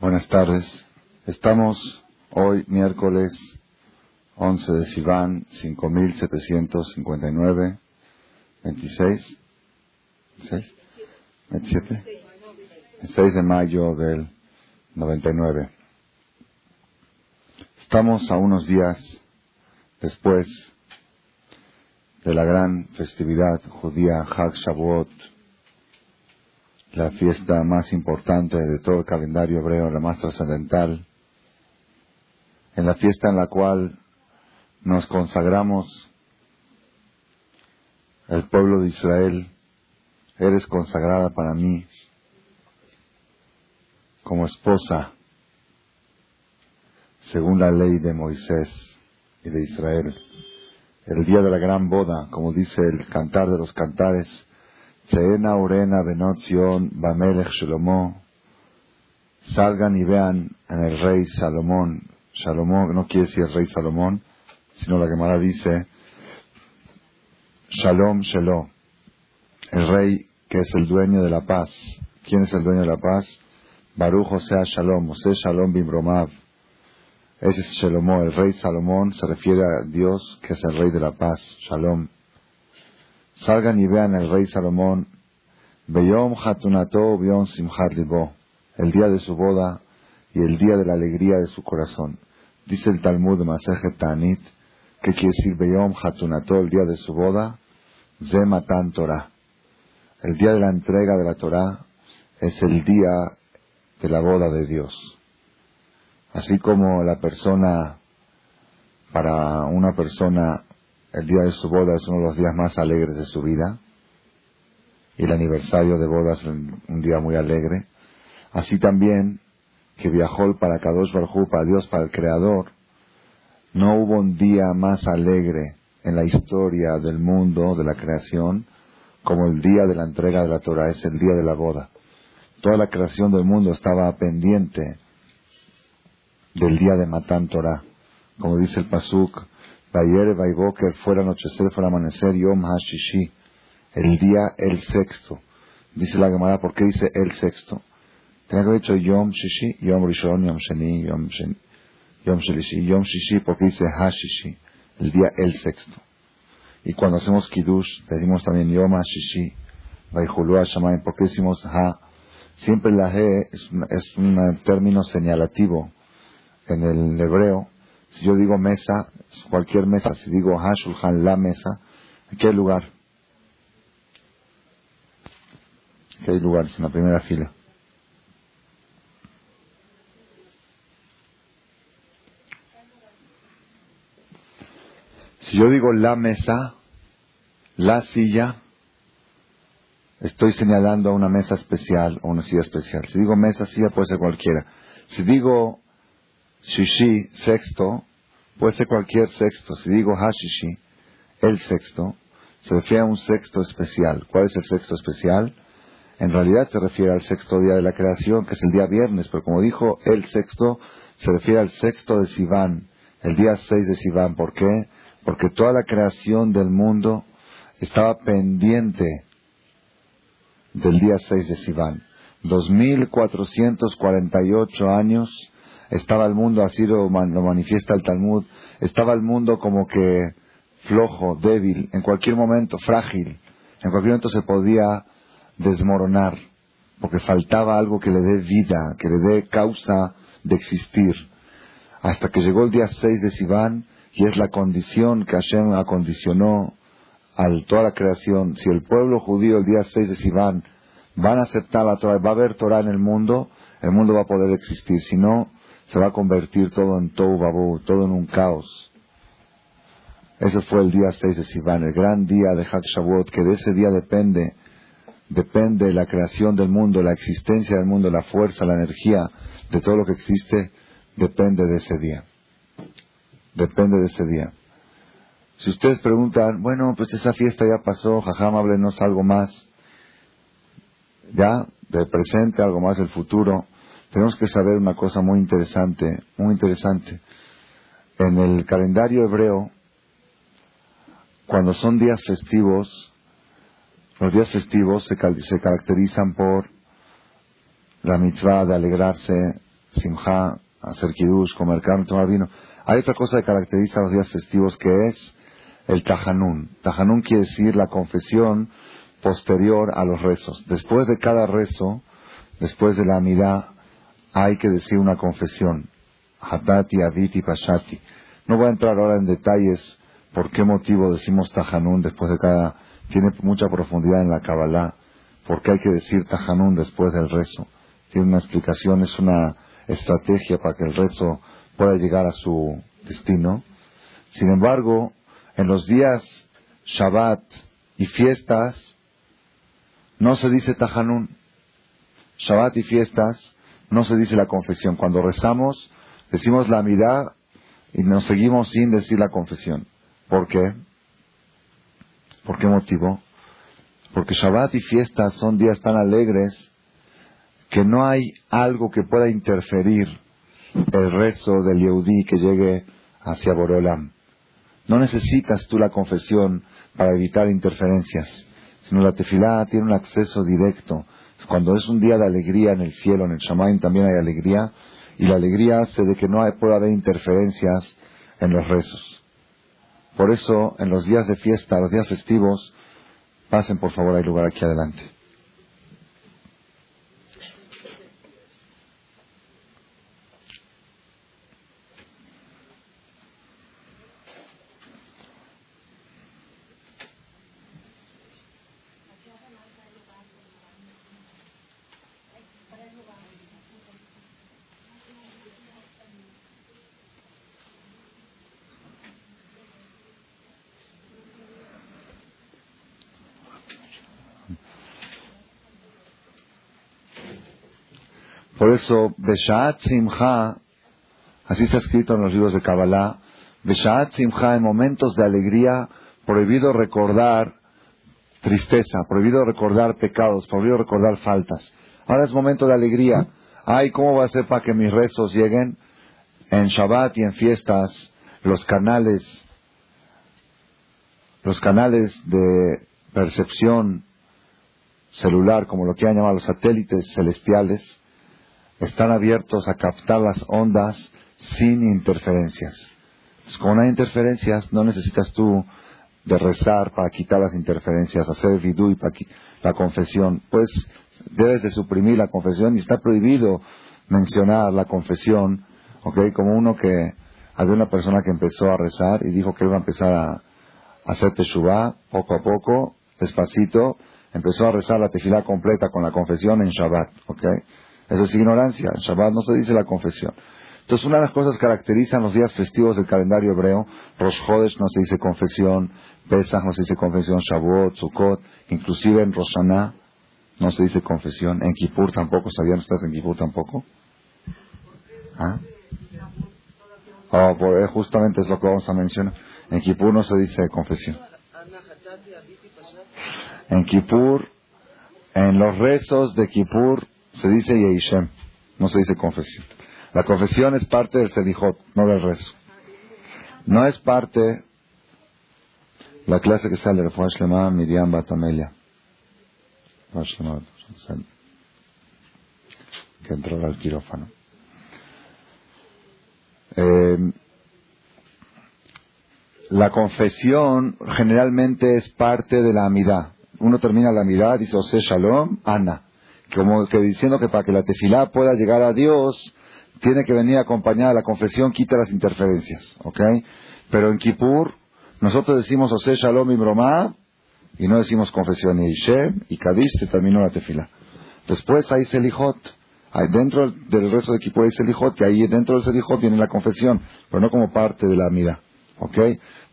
Buenas tardes. Estamos hoy, miércoles 11 de Sivan, 5759, 26, 26, 27, 6 de mayo del 99. Estamos a unos días después de la gran festividad judía Hag Shavuot, la fiesta más importante de todo el calendario hebreo, la más trascendental, en la fiesta en la cual nos consagramos el pueblo de Israel, eres consagrada para mí como esposa, según la ley de Moisés y de Israel. El día de la gran boda, como dice el cantar de los cantares, Seena Urena Benotion Bamelech Shlomo. Salgan y vean en el rey Salomón. Salomón no quiere decir el rey Salomón, sino la Gemara dice Shalom Shelo. El rey que es el dueño de la paz. ¿Quién es el dueño de la paz? Baruch sea Shalom, José Shalom Bimromav. Ese es Shalomó, el rey Salomón se refiere a Dios que es el rey de la paz, Shalom. Salgan y vean el rey Salomón, Beyom Hatunato Beyom Simchat Libo, el día de su boda y el día de la alegría de su corazón. Dice el Talmud de Masejet que quiere decir Beyom Hatunato, el día de su boda, Zematan Torah. El día de la entrega de la Torah es el día de la boda de Dios. Así como la persona, para una persona el día de su boda es uno de los días más alegres de su vida y el aniversario de boda es un día muy alegre. Así también que viajó para Kadosh Barjú, para Dios, para el Creador, no hubo un día más alegre en la historia del mundo, de la creación, como el día de la entrega de la Torah, es el día de la boda. Toda la creación del mundo estaba pendiente del día de Matán Torah. Como dice el Pasuk, Bayer Vaiboker fuera anochecer, fuera amanecer, Yom Hashishi, el día el sexto. Dice la Gemara, ¿por qué dice el sexto? Tenía que haber dicho Yom Shishi, Yom Rishon, Yom Sheni, Yom Sheni, Yom Shelishi, Yom Shishi, porque dice Hashishi, el día el sexto. Y cuando hacemos Kiddush, decimos también Yom Hashishi, Vaihulu Hashamayim, porque decimos Ha. Siempre la He es, es un término señalativo en el hebreo. Si yo digo mesa, cualquier mesa, si digo Hashulhan, la mesa, ¿en qué lugar? ¿Qué hay lugares en la primera fila? Si yo digo la mesa, la silla, estoy señalando a una mesa especial o una silla especial. Si digo mesa, silla, puede ser cualquiera. Si digo shishi, sexto, puede ser cualquier sexto. Si digo hashishi, el sexto, se refiere a un sexto especial. ¿Cuál es el sexto especial? En realidad se refiere al sexto día de la creación, que es el día viernes, pero como dijo el sexto, se refiere al sexto de Sivan, el día seis de Sivan. ¿Por qué? Porque toda la creación del mundo estaba pendiente del día seis de Sivan. 2448 años estaba el mundo, así lo, lo manifiesta el Talmud, estaba el mundo como que flojo, débil, en cualquier momento frágil, en cualquier momento se podía desmoronar, porque faltaba algo que le dé vida, que le dé causa de existir. Hasta que llegó el día 6 de Sivan, y es la condición que Hashem acondicionó a toda la creación. Si el pueblo judío el día 6 de Sivan van a aceptar la Torah, va a haber Torah en el mundo, el mundo va a poder existir. Si no, se va a convertir todo en Babu, todo en un caos. Ese fue el día 6 de Sivan, el gran día de Hak Shavuot, que de ese día depende, depende la creación del mundo, la existencia del mundo, la fuerza, la energía de todo lo que existe, depende de ese día. Depende de ese día. Si ustedes preguntan, bueno, pues esa fiesta ya pasó, jajam, háblenos algo más. Ya, del presente, algo más del futuro tenemos que saber una cosa muy interesante, muy interesante. En el calendario hebreo, cuando son días festivos, los días festivos se, se caracterizan por la mitzvah de alegrarse simja, hacer kiddush, comer carne, tomar vino. Hay otra cosa que caracteriza los días festivos que es el tajanún. Tajanún quiere decir la confesión posterior a los rezos. Después de cada rezo, después de la amidad, hay que decir una confesión. Hatati, Aditi, Pashati. No voy a entrar ahora en detalles por qué motivo decimos Tajanún después de cada... Tiene mucha profundidad en la Kabbalah. ¿Por qué hay que decir Tajanún después del rezo? Tiene una explicación, es una estrategia para que el rezo pueda llegar a su destino. Sin embargo, en los días Shabbat y fiestas, no se dice Tajanún. Shabbat y fiestas, no se dice la confesión. Cuando rezamos, decimos la mirada y nos seguimos sin decir la confesión. ¿Por qué? ¿Por qué motivo? Porque Shabbat y fiestas son días tan alegres que no hay algo que pueda interferir el rezo del Yehudí que llegue hacia Boreolam. No necesitas tú la confesión para evitar interferencias, sino la tefilá tiene un acceso directo. Cuando es un día de alegría en el cielo, en el Shamaim también hay alegría, y la alegría hace de que no pueda haber interferencias en los rezos. Por eso, en los días de fiesta, los días festivos, pasen por favor al lugar aquí adelante. Por eso, Beshaat Simcha, así está escrito en los libros de Kabbalah, Beshaat Simcha, en momentos de alegría, prohibido recordar tristeza, prohibido recordar pecados, prohibido recordar faltas. Ahora es momento de alegría. Ay, ¿cómo va a ser para que mis rezos lleguen? En Shabbat y en fiestas, los canales, los canales de percepción celular, como lo que han llamado los satélites celestiales, están abiertos a captar las ondas sin interferencias. como no hay interferencias, no necesitas tú de rezar para quitar las interferencias, hacer vidú y para la confesión. Pues debes de suprimir la confesión y está prohibido mencionar la confesión, ¿ok? Como uno que había una persona que empezó a rezar y dijo que iba a empezar a, hacer teshuvah poco a poco, despacito, empezó a rezar la tefilá completa con la confesión en Shabbat, ¿ok? Eso es ignorancia. En Shabbat no se dice la confesión. Entonces, una de las cosas que caracterizan los días festivos del calendario hebreo, Rosh Chodesh no se dice confesión, Pesach no se dice confesión, Shavuot, Sukkot, inclusive en Rosh no se dice confesión, en Kippur tampoco, ¿sabían ustedes en Kippur tampoco? ¿Ah? Oh, eh, justamente es lo que vamos a mencionar. En Kippur no se dice confesión. En Kippur, en los rezos de Kippur, se dice Yehishem, no se dice confesión. La confesión es parte del Sedijot, no del rezo. No es parte la clase que sale de Shlema Miriam Batamelia. Que entró al quirófano. Eh, la confesión generalmente es parte de la amidad. Uno termina la amidad, dice Ose Shalom, Ana como que diciendo que para que la tefilá pueda llegar a Dios, tiene que venir acompañada la confesión, quita las interferencias, ¿ok? Pero en Kippur, nosotros decimos Ose Shalom y Bromá, y no decimos confesión y Ishem, y Kadish, terminó la tefilá. Después hay Selijot, hay dentro del resto de Kippur hay Selijot, y ahí dentro del Selijot viene la confesión, pero no como parte de la mida, ¿ok?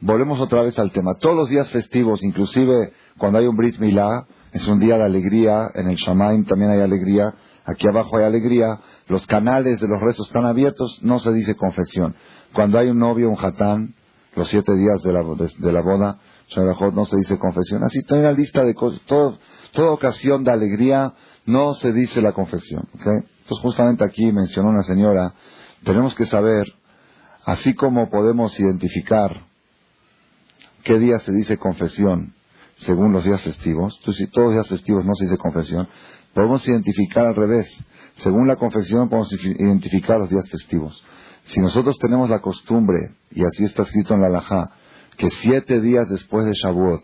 Volvemos otra vez al tema. Todos los días festivos, inclusive cuando hay un Brit Milá, es un día de alegría, en el Shamaim también hay alegría, aquí abajo hay alegría, los canales de los rezos están abiertos, no se dice confesión. Cuando hay un novio, un hatán, los siete días de la, de, la boda, no se dice confesión. Así toda una lista de cosas, toda ocasión de alegría no se dice la confesión. Entonces justamente aquí mencionó una señora, tenemos que saber, así como podemos identificar qué día se dice confesión según los días festivos. Entonces, si todos los días festivos no se dice confesión, Podemos identificar al revés. Según la confesión podemos identificar los días festivos. Si nosotros tenemos la costumbre, y así está escrito en la Alajá, que siete días después de Shavuot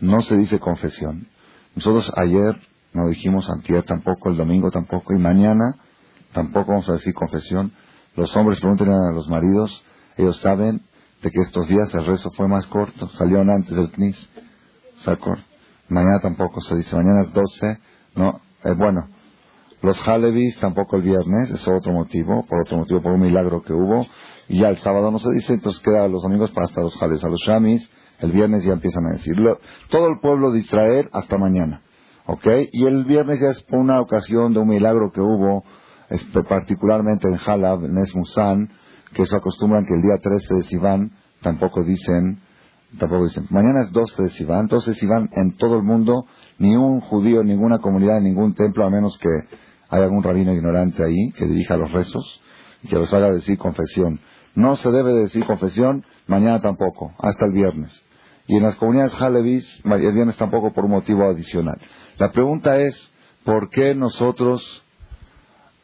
no se dice confesión. Nosotros ayer no dijimos antier tampoco, el domingo tampoco, y mañana tampoco vamos a decir confesión. Los hombres preguntan a los maridos, ellos saben de que estos días el rezo fue más corto, salieron antes del CNIS. Mañana tampoco se dice, mañana es 12, no, eh, bueno, los Halevis tampoco el viernes, es otro motivo, por otro motivo, por un milagro que hubo, y ya el sábado no se dice, entonces queda los domingos para hasta los Halevis, a los Shamis, el viernes ya empiezan a decirlo, todo el pueblo de Israel hasta mañana, ¿ok? Y el viernes ya es por una ocasión de un milagro que hubo, particularmente en Halab, en que se acostumbran que el día 13 de Sivan tampoco dicen, tampoco dicen, mañana es 12 de Sivan, entonces Sivan en todo el mundo, ni un judío, ninguna comunidad, ningún templo, a menos que haya algún rabino ignorante ahí que dirija los rezos y que los haga decir confesión. No se debe decir confesión, mañana tampoco, hasta el viernes. Y en las comunidades Halevis, el viernes tampoco por un motivo adicional. La pregunta es, ¿por qué nosotros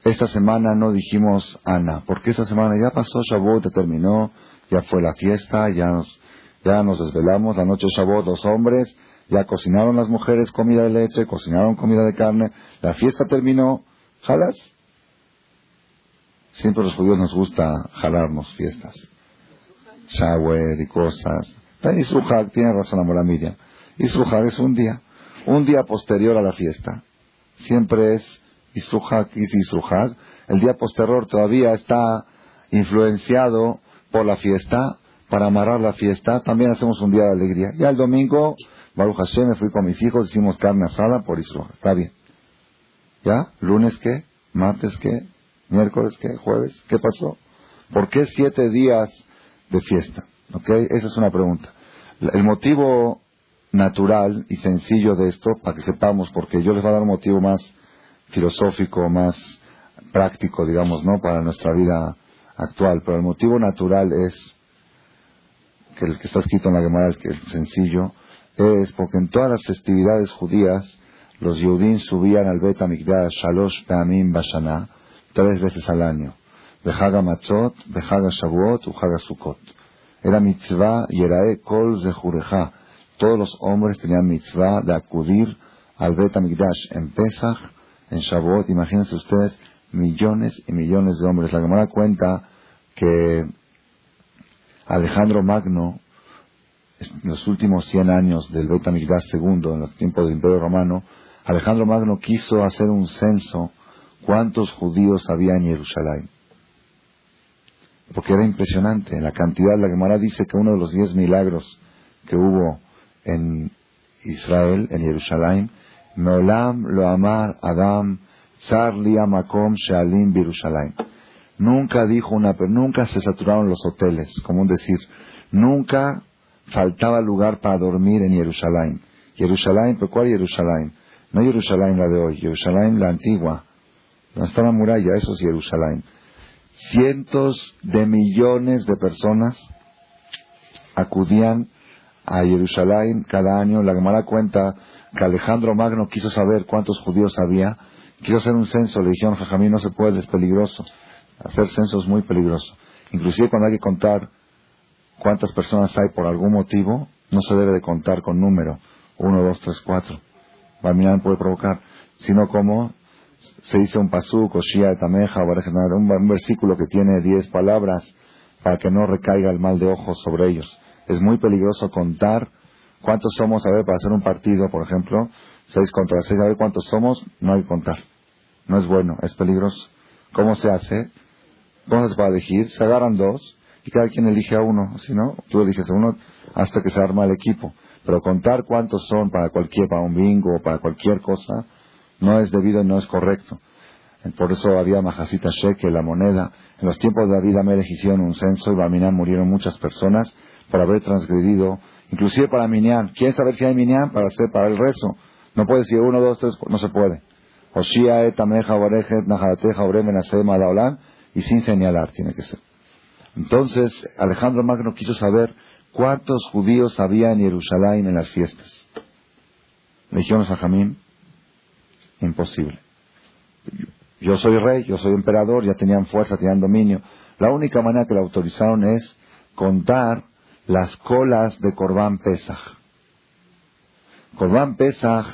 esta semana no dijimos Ana? Porque esta semana ya pasó Shavuot, ya terminó, ya fue la fiesta, ya nos, ya nos desvelamos, la noche Shavuot los hombres, ya cocinaron las mujeres comida de leche, cocinaron comida de carne, la fiesta terminó, ¿jalas? Siempre los judíos nos gusta jalarnos fiestas. Shower y cosas. Isruhag, tiene razón Amora Miriam. Isruhag es un día, un día posterior a la fiesta. Siempre es Isruhag y Isruhag. El día posterior todavía está influenciado por la fiesta. Para amarrar la fiesta, también hacemos un día de alegría. Ya el domingo, Baruch Hashem, me fui con mis hijos, hicimos carne asada por Isruhag. Está bien. ¿Ya? ¿Lunes qué? ¿Martes qué? ¿Miércoles qué? ¿Jueves? ¿Qué pasó? ¿Por qué siete días de fiesta? ¿Ok? Esa es una pregunta. El motivo natural y sencillo de esto, para que sepamos, porque yo les voy a dar un motivo más filosófico, más práctico, digamos, ¿no? Para nuestra vida actual. Pero el motivo natural es, que el que está escrito en la Gemara, el, que es sencillo, es porque en todas las festividades judías, los Yehudim subían al Bet Amikdash Shalosh Peamim Bashana, tres veces al año. Behaga Matzot, Behaga Shavuot, Uhaga Sukkot. Era mitzvah y era kol zehureja. Todos los hombres tenían mitzvah de acudir al Bet Amigdash en Pesach, en Shavuot. Imagínense ustedes, millones y millones de hombres. La Gemara cuenta que Alejandro Magno, en los últimos 100 años del Amigdash II, en los tiempos del Imperio Romano, Alejandro Magno quiso hacer un censo cuántos judíos había en Jerusalén porque era impresionante la cantidad. La Gemara dice que uno de los diez milagros que hubo en Israel, en Jerusalén, Meolam lo amar Adam Tsar Makom Shalim Birushalayim. Nunca dijo una, nunca se saturaron los hoteles, como un decir, nunca faltaba lugar para dormir en Jerusalén. Jerusalén, ¿pero cuál Jerusalén? No Jerusalén la de hoy, Jerusalén la antigua. Donde está la muralla, eso es Jerusalén cientos de millones de personas acudían a Jerusalén cada año. La Gemara cuenta que Alejandro Magno quiso saber cuántos judíos había. Quiso hacer un censo. Le dijeron, Jajamín, no se puede, es peligroso. Hacer censo es muy peligroso. Inclusive cuando hay que contar cuántas personas hay por algún motivo, no se debe de contar con número. Uno, dos, tres, cuatro. Barminan puede provocar. Sino como se dice un pasuk, o Shia Tameja, un versículo que tiene diez palabras para que no recaiga el mal de ojos sobre ellos. Es muy peligroso contar cuántos somos, a ver, para hacer un partido, por ejemplo, seis contra seis, a ver cuántos somos, no hay que contar. No es bueno, es peligroso. ¿Cómo se hace? ¿Cómo se hace para elegir? Se agarran dos y cada quien elige a uno, si no, tú eliges a uno hasta que se arma el equipo. Pero contar cuántos son para cualquier, para un bingo o para cualquier cosa, no es debido y no es correcto. Por eso había Majasita Shekel, la moneda. En los tiempos de David Amelech hicieron un censo y Barminán murieron muchas personas por haber transgredido, inclusive para Minyan. ¿Quieren saber si hay Minyan? Para hacer, para el rezo. No puede decir uno, dos, tres, no se puede. Y sin señalar tiene que ser. Entonces, Alejandro Magno quiso saber cuántos judíos había en Jerusalén en las fiestas. Le dijeron a Jamín, Imposible. Yo soy rey, yo soy emperador, ya tenían fuerza, tenían dominio. La única manera que le autorizaron es contar las colas de Corbán Pesach. Corbán Pesach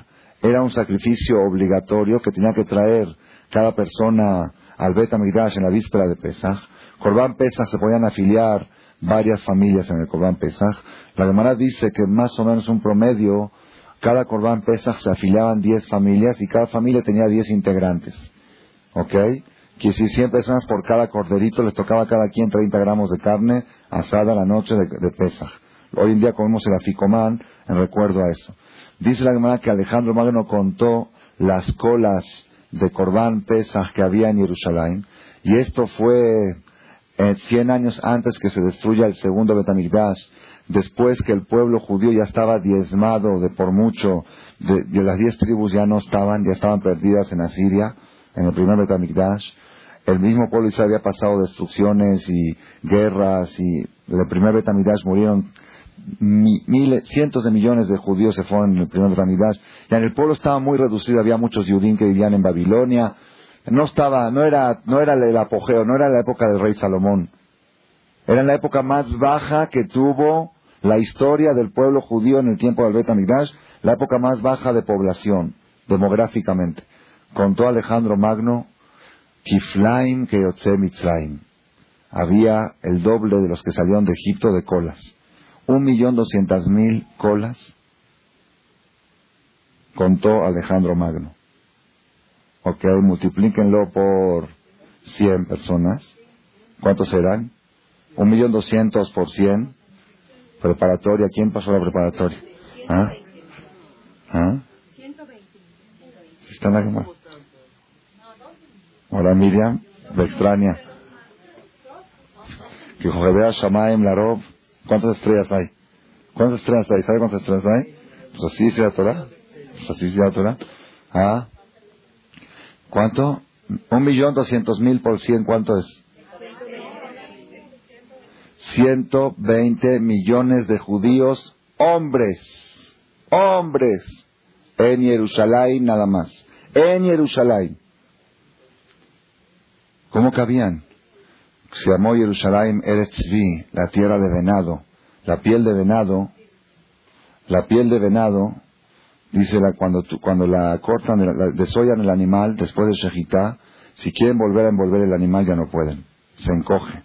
era un sacrificio obligatorio que tenía que traer cada persona al Bet Amigdash en la víspera de Pesach. Corbán Pesach se podían afiliar varias familias en el Corbán Pesach. La Gemara dice que más o menos un promedio, cada Corbán Pesach se afiliaban 10 familias y cada familia tenía 10 integrantes. ¿Ok? Que si 100 personas por cada corderito les tocaba cada quien 30 gramos de carne asada la noche de, de Pesach. Hoy en día comemos el aficomán en recuerdo a eso. Dice la Gemara que Alejandro Magno contó las colas de Corbán Pesach que había en Jerusalén y esto fue eh, 100 años antes que se destruya el segundo Betamigdash, después que el pueblo judío ya estaba diezmado de por mucho, de, de las diez tribus ya no estaban, ya estaban perdidas en Asiria, en el primer Betamigdash, el mismo pueblo Israel había pasado destrucciones y guerras y en el primer Betamigdash murieron cientos de millones de judíos se fueron en el primer Betamigdash. Ya en el pueblo estaba muy reducido, había muchos judíos que vivían en Babilonia. No estaba, no era, no era el apogeo, no era la época del rey Salomón. Era la época más baja que tuvo la historia del pueblo judío en el tiempo del Betamigdash, la época más baja de población, demográficamente. Contó Alejandro Magno, Kiflaim que Mitzrayim. Había el doble de los que salieron de Egipto de colas un millón doscientas mil colas, contó Alejandro Magno. Ok, multiplíquenlo por cien personas. ¿Cuántos serán? Un millón doscientos por cien. Preparatoria, ¿quién pasó la preparatoria? ¿Ah? ¿Ah? ¿Están aquí? Ahora Miriam, de extraña. Que Jojebea Shamaim Larov ¿Cuántas estrellas hay? ¿Cuántas estrellas hay? ¿Sabe cuántas estrellas hay? Pues así dice la Torah. Pues así dice la Torah. ¿Ah? ¿Cuánto? Un millón doscientos mil por cien, ¿cuánto es? Ciento veinte millones de judíos, hombres, hombres, en Jerusalén nada más. En Jerusalén. ¿Cómo cabían? se llamó Jerusalén Eretzvi, la tierra de venado. La piel de venado, la piel de venado, dice la, cuando, cuando la cortan, la, desollan el animal después de Shejitá, si quieren volver a envolver el animal ya no pueden, se encoge,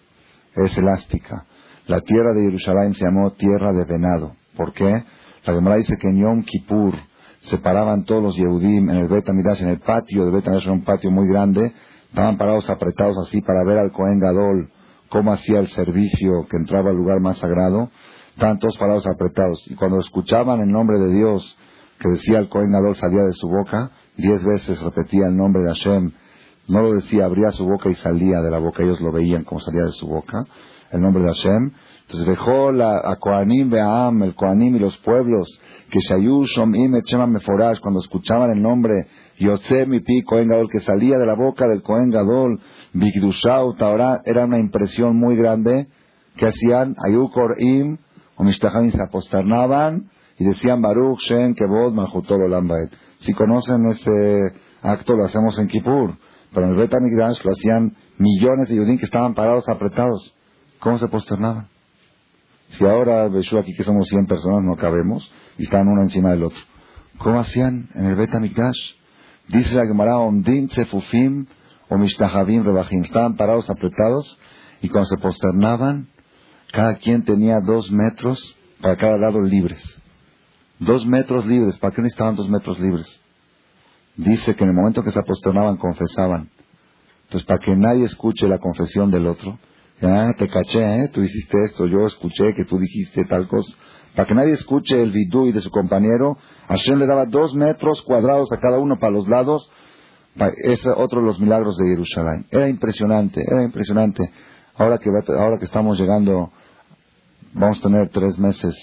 es elástica. La tierra de Jerusalén se llamó tierra de venado. ¿Por qué? La Gemara dice que en Yom Kippur se paraban todos los Yehudim en el Bet en el patio de Bet era un patio muy grande, Estaban parados apretados así para ver al Cohen Gadol cómo hacía el servicio que entraba al lugar más sagrado. Estaban todos parados apretados. Y cuando escuchaban el nombre de Dios que decía el Cohen Gadol salía de su boca, diez veces repetía el nombre de Hashem. No lo decía, abría su boca y salía de la boca. Ellos lo veían como salía de su boca. El nombre de Hashem. Entonces dejó la, a Koanim Beam, el Koanim y los pueblos, que Shayushom Im Meforash, cuando escuchaban el nombre Yotze mi pi Kohen Gadol, que salía de la boca del Kohen Gadol, Bigdushau, ahora era una impresión muy grande, que hacían Ayukor Im, o Mishtahim se aposternaban y decían Baruch Shen Kevod Malchutol Olambaet. Si conocen ese acto, lo hacemos en Kippur, pero en el Bet lo hacían millones de judíos que estaban parados, apretados. ¿Cómo se posternaban? Si ahora, Beshu, aquí que somos 100 personas, no cabemos, y están uno encima del otro. ¿Cómo hacían en el Bet Dice la Gemara, Omdim Tsefufim o Mishtahavim Rebahim. Estaban parados, apretados, y cuando se posternaban, cada quien tenía dos metros para cada lado libres. Dos metros libres. ¿Para qué necesitaban dos metros libres? Dice que en el momento que se posternaban, confesaban. Entonces, para que nadie escuche la confesión del otro, ya, te caché, ¿eh? tú hiciste esto, yo escuché que tú dijiste tal cosa. Para que nadie escuche el vidú y de su compañero, Hashem le daba dos metros cuadrados a cada uno para los lados. Es otro de los milagros de Jerusalén. Era impresionante, era impresionante. Ahora que, ahora que estamos llegando, vamos a tener tres meses,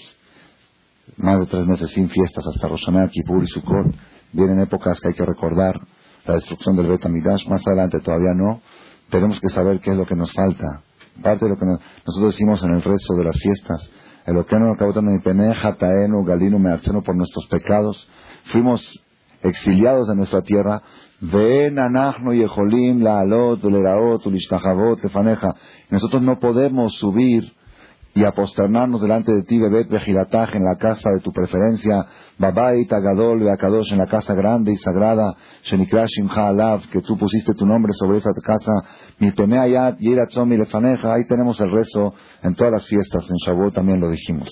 más de tres meses sin fiestas hasta Roshaná, Kippur y Sukkot. Vienen épocas que hay que recordar la destrucción del Bet Más adelante todavía no. Tenemos que saber qué es lo que nos falta parte de lo que nosotros decimos en el resto de las fiestas, el Okeano Taenu Galinu por nuestros pecados, fuimos exiliados de nuestra tierra, ven anachno yeholim laalot uleraot ulishtachavot lefaneja. Nosotros no podemos subir y aposternarnos delante de ti, Bebet Bejilataj, en la casa de tu preferencia, Babait Agadol Beakadosh, en la casa grande y sagrada, Shenikra Shimcha Alav, que tú pusiste tu nombre sobre esa casa, Mi Pemeayat, Yiratzomi Lefaneja, ahí tenemos el rezo en todas las fiestas, en Shavuot también lo dijimos.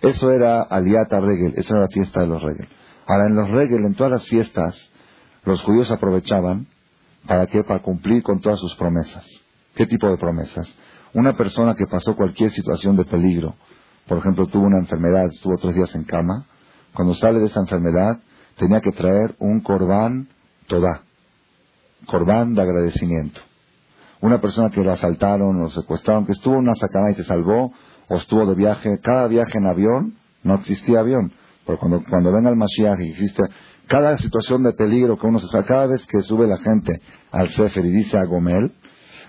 Eso era Aliata Regel, esa era la fiesta de los Regel. Ahora, en los Regel, en todas las fiestas, los judíos aprovechaban, ¿para qué? Para cumplir con todas sus promesas. ¿Qué tipo de promesas? Una persona que pasó cualquier situación de peligro, por ejemplo, tuvo una enfermedad, estuvo tres días en cama, cuando sale de esa enfermedad, tenía que traer un corbán toda, corbán de agradecimiento. Una persona que lo asaltaron o secuestraron, que estuvo en una sacana y se salvó, o estuvo de viaje, cada viaje en avión, no existía avión, pero cuando, cuando venga el Mashiach y existe, cada situación de peligro que uno se saca, cada vez que sube la gente al Sefer y dice a Gomel,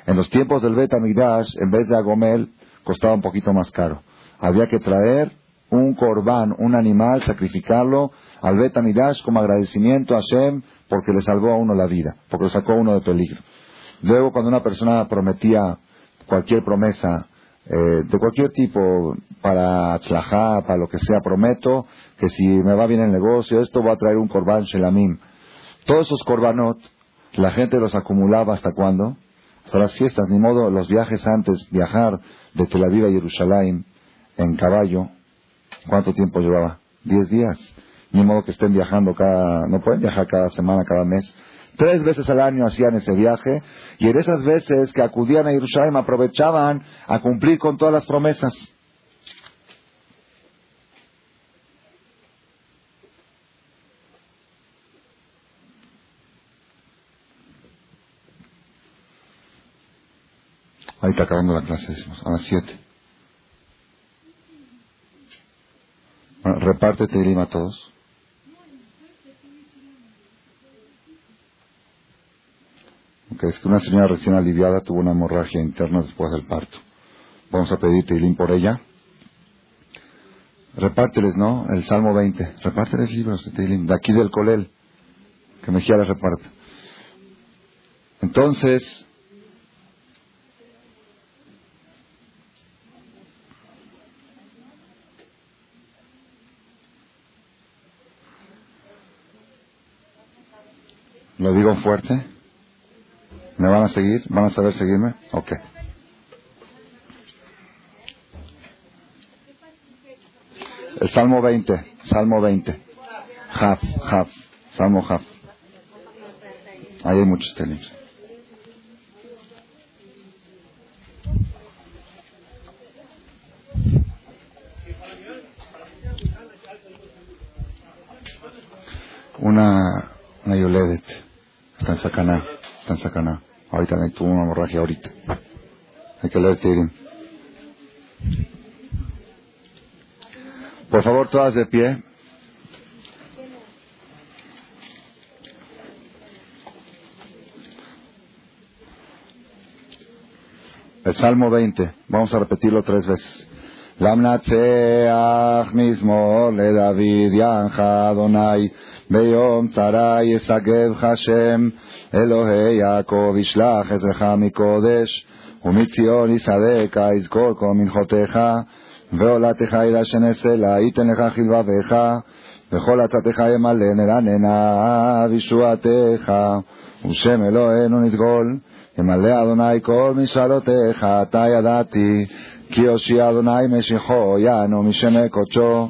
en los tiempos del Bet en vez de agomel, costaba un poquito más caro. Había que traer un corbán, un animal, sacrificarlo al Bet como agradecimiento a Hashem porque le salvó a uno la vida, porque lo sacó a uno de peligro. Luego, cuando una persona prometía cualquier promesa, eh, de cualquier tipo, para tlajá, para lo que sea, prometo que si me va bien el negocio, esto voy a traer un corbán shelamim. Todos esos corbanot, la gente los acumulaba hasta cuándo? Hasta las fiestas, ni modo los viajes antes, viajar de Tel Aviv a Jerusalén en caballo, ¿cuánto tiempo llevaba? Diez días. Ni modo que estén viajando cada, no pueden viajar cada semana, cada mes. Tres veces al año hacían ese viaje y en esas veces que acudían a Jerusalén aprovechaban a cumplir con todas las promesas. Ahí está acabando la clase, decimos, a las 7. Bueno, repártete y lima a todos. Okay, es que una señora recién aliviada tuvo una hemorragia interna después del parto. Vamos a pedir Teilim por ella. Repárteles, ¿no? El Salmo 20. Repárteles libros de Teilim. De aquí del Colel. Que Mejía les reparte. Entonces, ¿Lo digo fuerte? ¿Me van a seguir? ¿Van a saber seguirme? Ok. El Salmo 20, Salmo 20. Jaf, Jaf, Salmo Jaf. Ahí hay muchos tenis. Una, una Yoledet. Está en Sacaná. Está en Sacaná. Ahorita me tuvo una hemorragia ahorita. Hay que leer Tirim. Por favor, todas de pie. El Salmo 20. Vamos a repetirlo tres veces. למנצח מזמור לדוד ינך אדוני ביום צרה ישגבך שם אלוהי יעקב ישלח עזרך מקודש ומציון יסעדך יזכור כל מנחותיך ועולתך ידשן אסלה ייתן לך חלבביך וכל עצתך ימלא נרננה וישועתך ושם אלוהינו נדגול ימלא אדוני כל משאלותיך. אתה ידעתי כי הושיע אדוני משיחו יענו משמי קודשו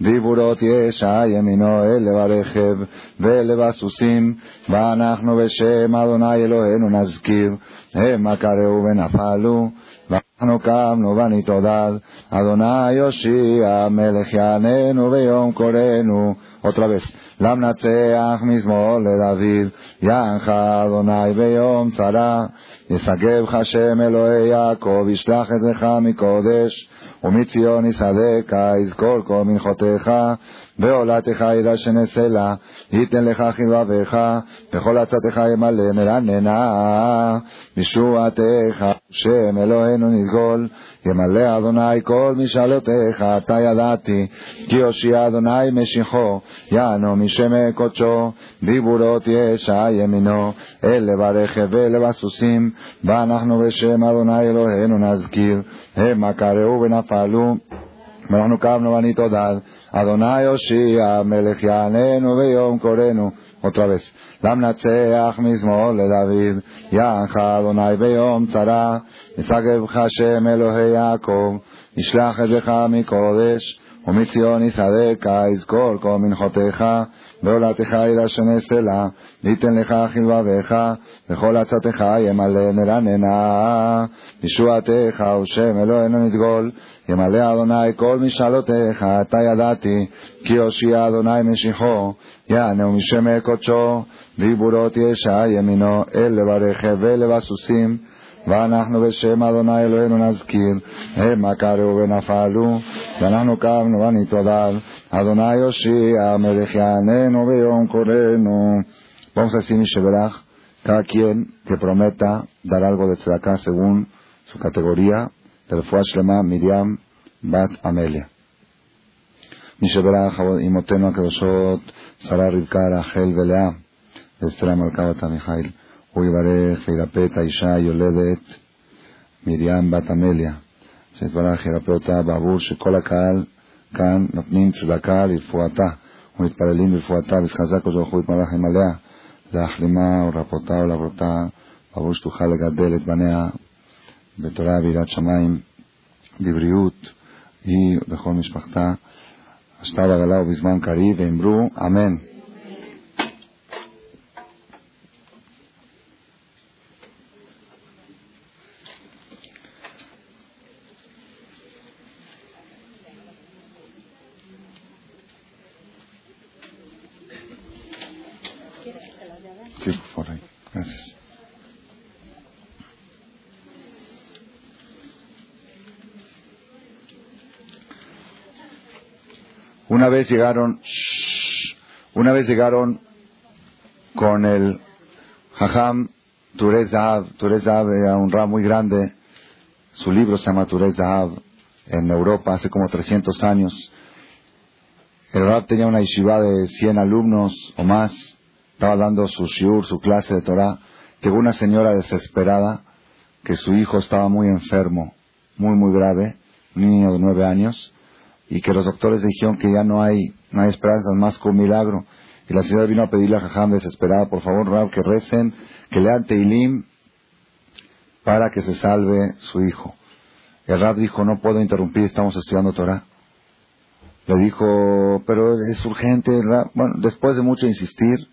דיבורות ישע ימינו אלה ברכב ואלה בסוסים ואנחנו בשם אדוני אלוהינו נזכיר המה קראו ונפלו ואנחנו קמנו ונתעודד אדוני יושיע מלך יעננו ביום קוראנו otra vez למנצח מזמור לדוד יענך אדוני ביום צרה ישגבך שם אלוהי יעקב ישלח עזרך מקודש ומציון יסעדך יזכור כל מנחותיך ועולתך ידע שנסלה ייתן לך חלבביך וכל עצתך ימלא נרננה משועתך שם אלוהינו נסגול. ימלא אדוני כל משאלותיך, אתה ידעתי, כי הושיע אדוני משיחו, יענו משמי קודשו, דיבורות ישע ימינו, אל לברך ולבסוסים, ואנחנו בשם אדוני אלוהינו נזכיר, המה קראו ונפלו. ואנחנו קמנו ונתעודד, אדוני הושיע, מלך יעננו ויום קורנו. otra vez. למנצח מזמור לדוד, יענך אדוני ביום צרה, ישגבך שם אלוהי יעקב, ישלח ידך מקודש, ומציון יסעדך, יזכור כל מנחותיך, ועולתך ילשנה סלע, ניתן לך חלבביך, וכל עצתך ימלא נרננה, ישועתך ושם אלוהינו נדגול, ימלא אדוני כל משאלותיך, אתה ידעתי, כי הושיע אדוני משיחו, יענהו משמי קודשו, ועיבורות ישע ימינו, אל לברך ולבסוסים, ואנחנו בשם אדוני אלוהינו נזכיר, המה קראו ונפלו, ואנחנו קמנו ונתעודד, אדוני יושיע, מלך יעננו ביום קורנו. Vamos a decir Misheberach, cada quien que prometa dar algo de tzedakah según su categoría, del Shlema Miriam Bat Amelia. Misheberach, imotenu הקדושות, שרה רבקה, רחל ולאה, ואסתר המלכה בת עמיחיל. הוא יברך וירפא את האישה היולדת מרים בת עמליה, שיתברך ירפא אותה בעבור שכל הקהל כאן נותנים צדקה לרפואתה ומתפללים לרפואתה וחזק ברוך הוא יתמלך עליה להחלימה ולרפאותה ולעברותה בעבור שתוכל לגדל את בניה בתורה ויראת שמיים בבריאות היא וכל משפחתה. השתה בגלה ובזמן קריב ואמרו אמן vez llegaron, una vez llegaron con el Jajam Turez Zahab. Turez era un rab muy grande. Su libro se llama Turez en Europa hace como 300 años. El rab tenía una yeshiva de 100 alumnos o más. Estaba dando su shiur, su clase de Torah. Llegó una señora desesperada que su hijo estaba muy enfermo, muy, muy grave, un niño de nueve años y que los doctores dijeron que ya no hay, no hay esperanzas más que un milagro. Y la señora vino a pedirle a Jajam desesperada, por favor, Rab, que recen, que lean Teilim para que se salve su hijo. El Rab dijo, no puedo interrumpir, estamos estudiando Torah. Le dijo, pero es urgente, Bueno, después de mucho insistir,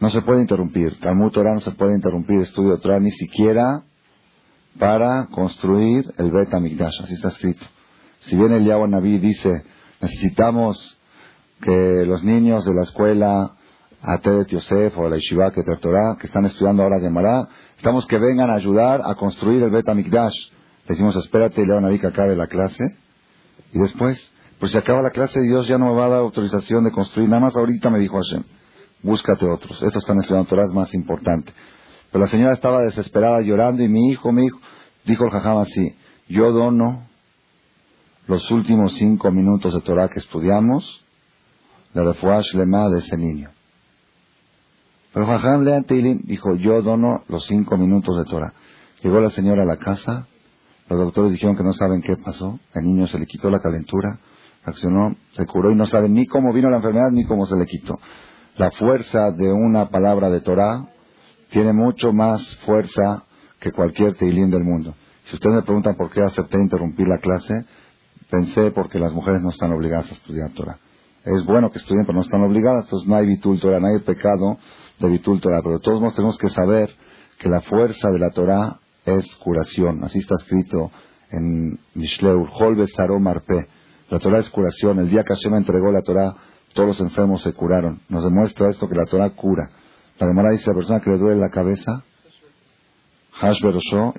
no se puede interrumpir. Talmud Torah no se puede interrumpir estudio Torah ni siquiera para construir el Bet Amigdash. Así está escrito. Si bien el Yahweh Naví dice, necesitamos que los niños de la escuela Atedet Yosef o la Yeshiva que que están estudiando ahora Gemara, estamos que vengan a ayudar a construir el Bet Amigdash. decimos, espérate, Yahweh Naví que acabe la clase. Y después, pues si acaba la clase, Dios ya no me va a dar autorización de construir. Nada más ahorita me dijo Hashem, búscate otros. Estos están estudiando Torah, es más importante. Pero la señora estaba desesperada llorando y mi hijo, mi hijo, dijo el jajam así, yo dono los últimos cinco minutos de Torah que estudiamos de refuash lema de ese niño. Pero jajam lean dijo, yo dono los cinco minutos de Torah. Llegó la señora a la casa, los doctores dijeron que no saben qué pasó, el niño se le quitó la calentura, reaccionó, se curó y no saben ni cómo vino la enfermedad ni cómo se le quitó. La fuerza de una palabra de Torah tiene mucho más fuerza que cualquier teilín del mundo. Si ustedes me preguntan por qué acepté interrumpir la clase, pensé porque las mujeres no están obligadas a estudiar Torah. Es bueno que estudien, pero no están obligadas, entonces no hay bitul Torah, no hay pecado de bitul Torah. Pero de todos modos tenemos que saber que la fuerza de la Torah es curación. Así está escrito en Mishleur, Holbe Saro Marpe. La Torah es curación. El día que Hashem entregó la Torah, todos los enfermos se curaron. Nos demuestra esto que la Torah cura. La Gemara dice la persona que le duele la cabeza, Hash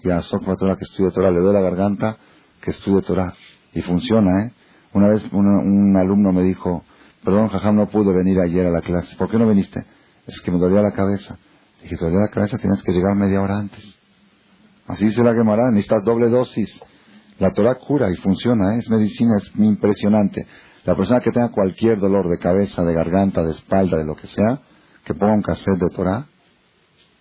y a Torah que estudie Torah, le duele la garganta, que estudie Torah. Y funciona, ¿eh? Una vez un, alumno me dijo, perdón, Jajam, no pude venir ayer a la clase. ¿Por qué no viniste? Es que me dolía la cabeza. Dije, ¿te dolía la cabeza? Tienes que llegar media hora antes. Así dice la Gemara, necesitas doble dosis. La Torah cura y funciona, ¿eh? es medicina, es impresionante. La persona que tenga cualquier dolor de cabeza, de garganta, de espalda, de lo que sea, que ponga un cassette de Torah,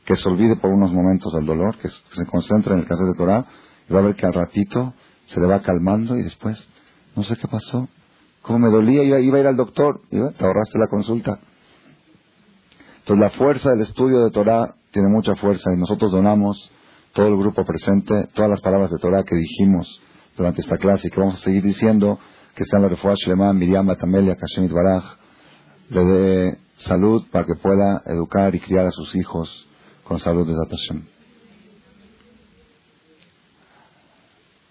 que se olvide por unos momentos del dolor, que se concentre en el cassette de Torah, y va a ver que al ratito se le va calmando y después, no sé qué pasó, como me dolía, iba, iba a ir al doctor, y te ahorraste la consulta. Entonces la fuerza del estudio de Torah tiene mucha fuerza y nosotros donamos todo el grupo presente, todas las palabras de Torah que dijimos durante esta clase y que vamos a seguir diciendo, que sean la Refuah Shlemán, Miriam Batamelia, Kashemit Baraj, salud para que pueda educar y criar a sus hijos con salud de Zatashem.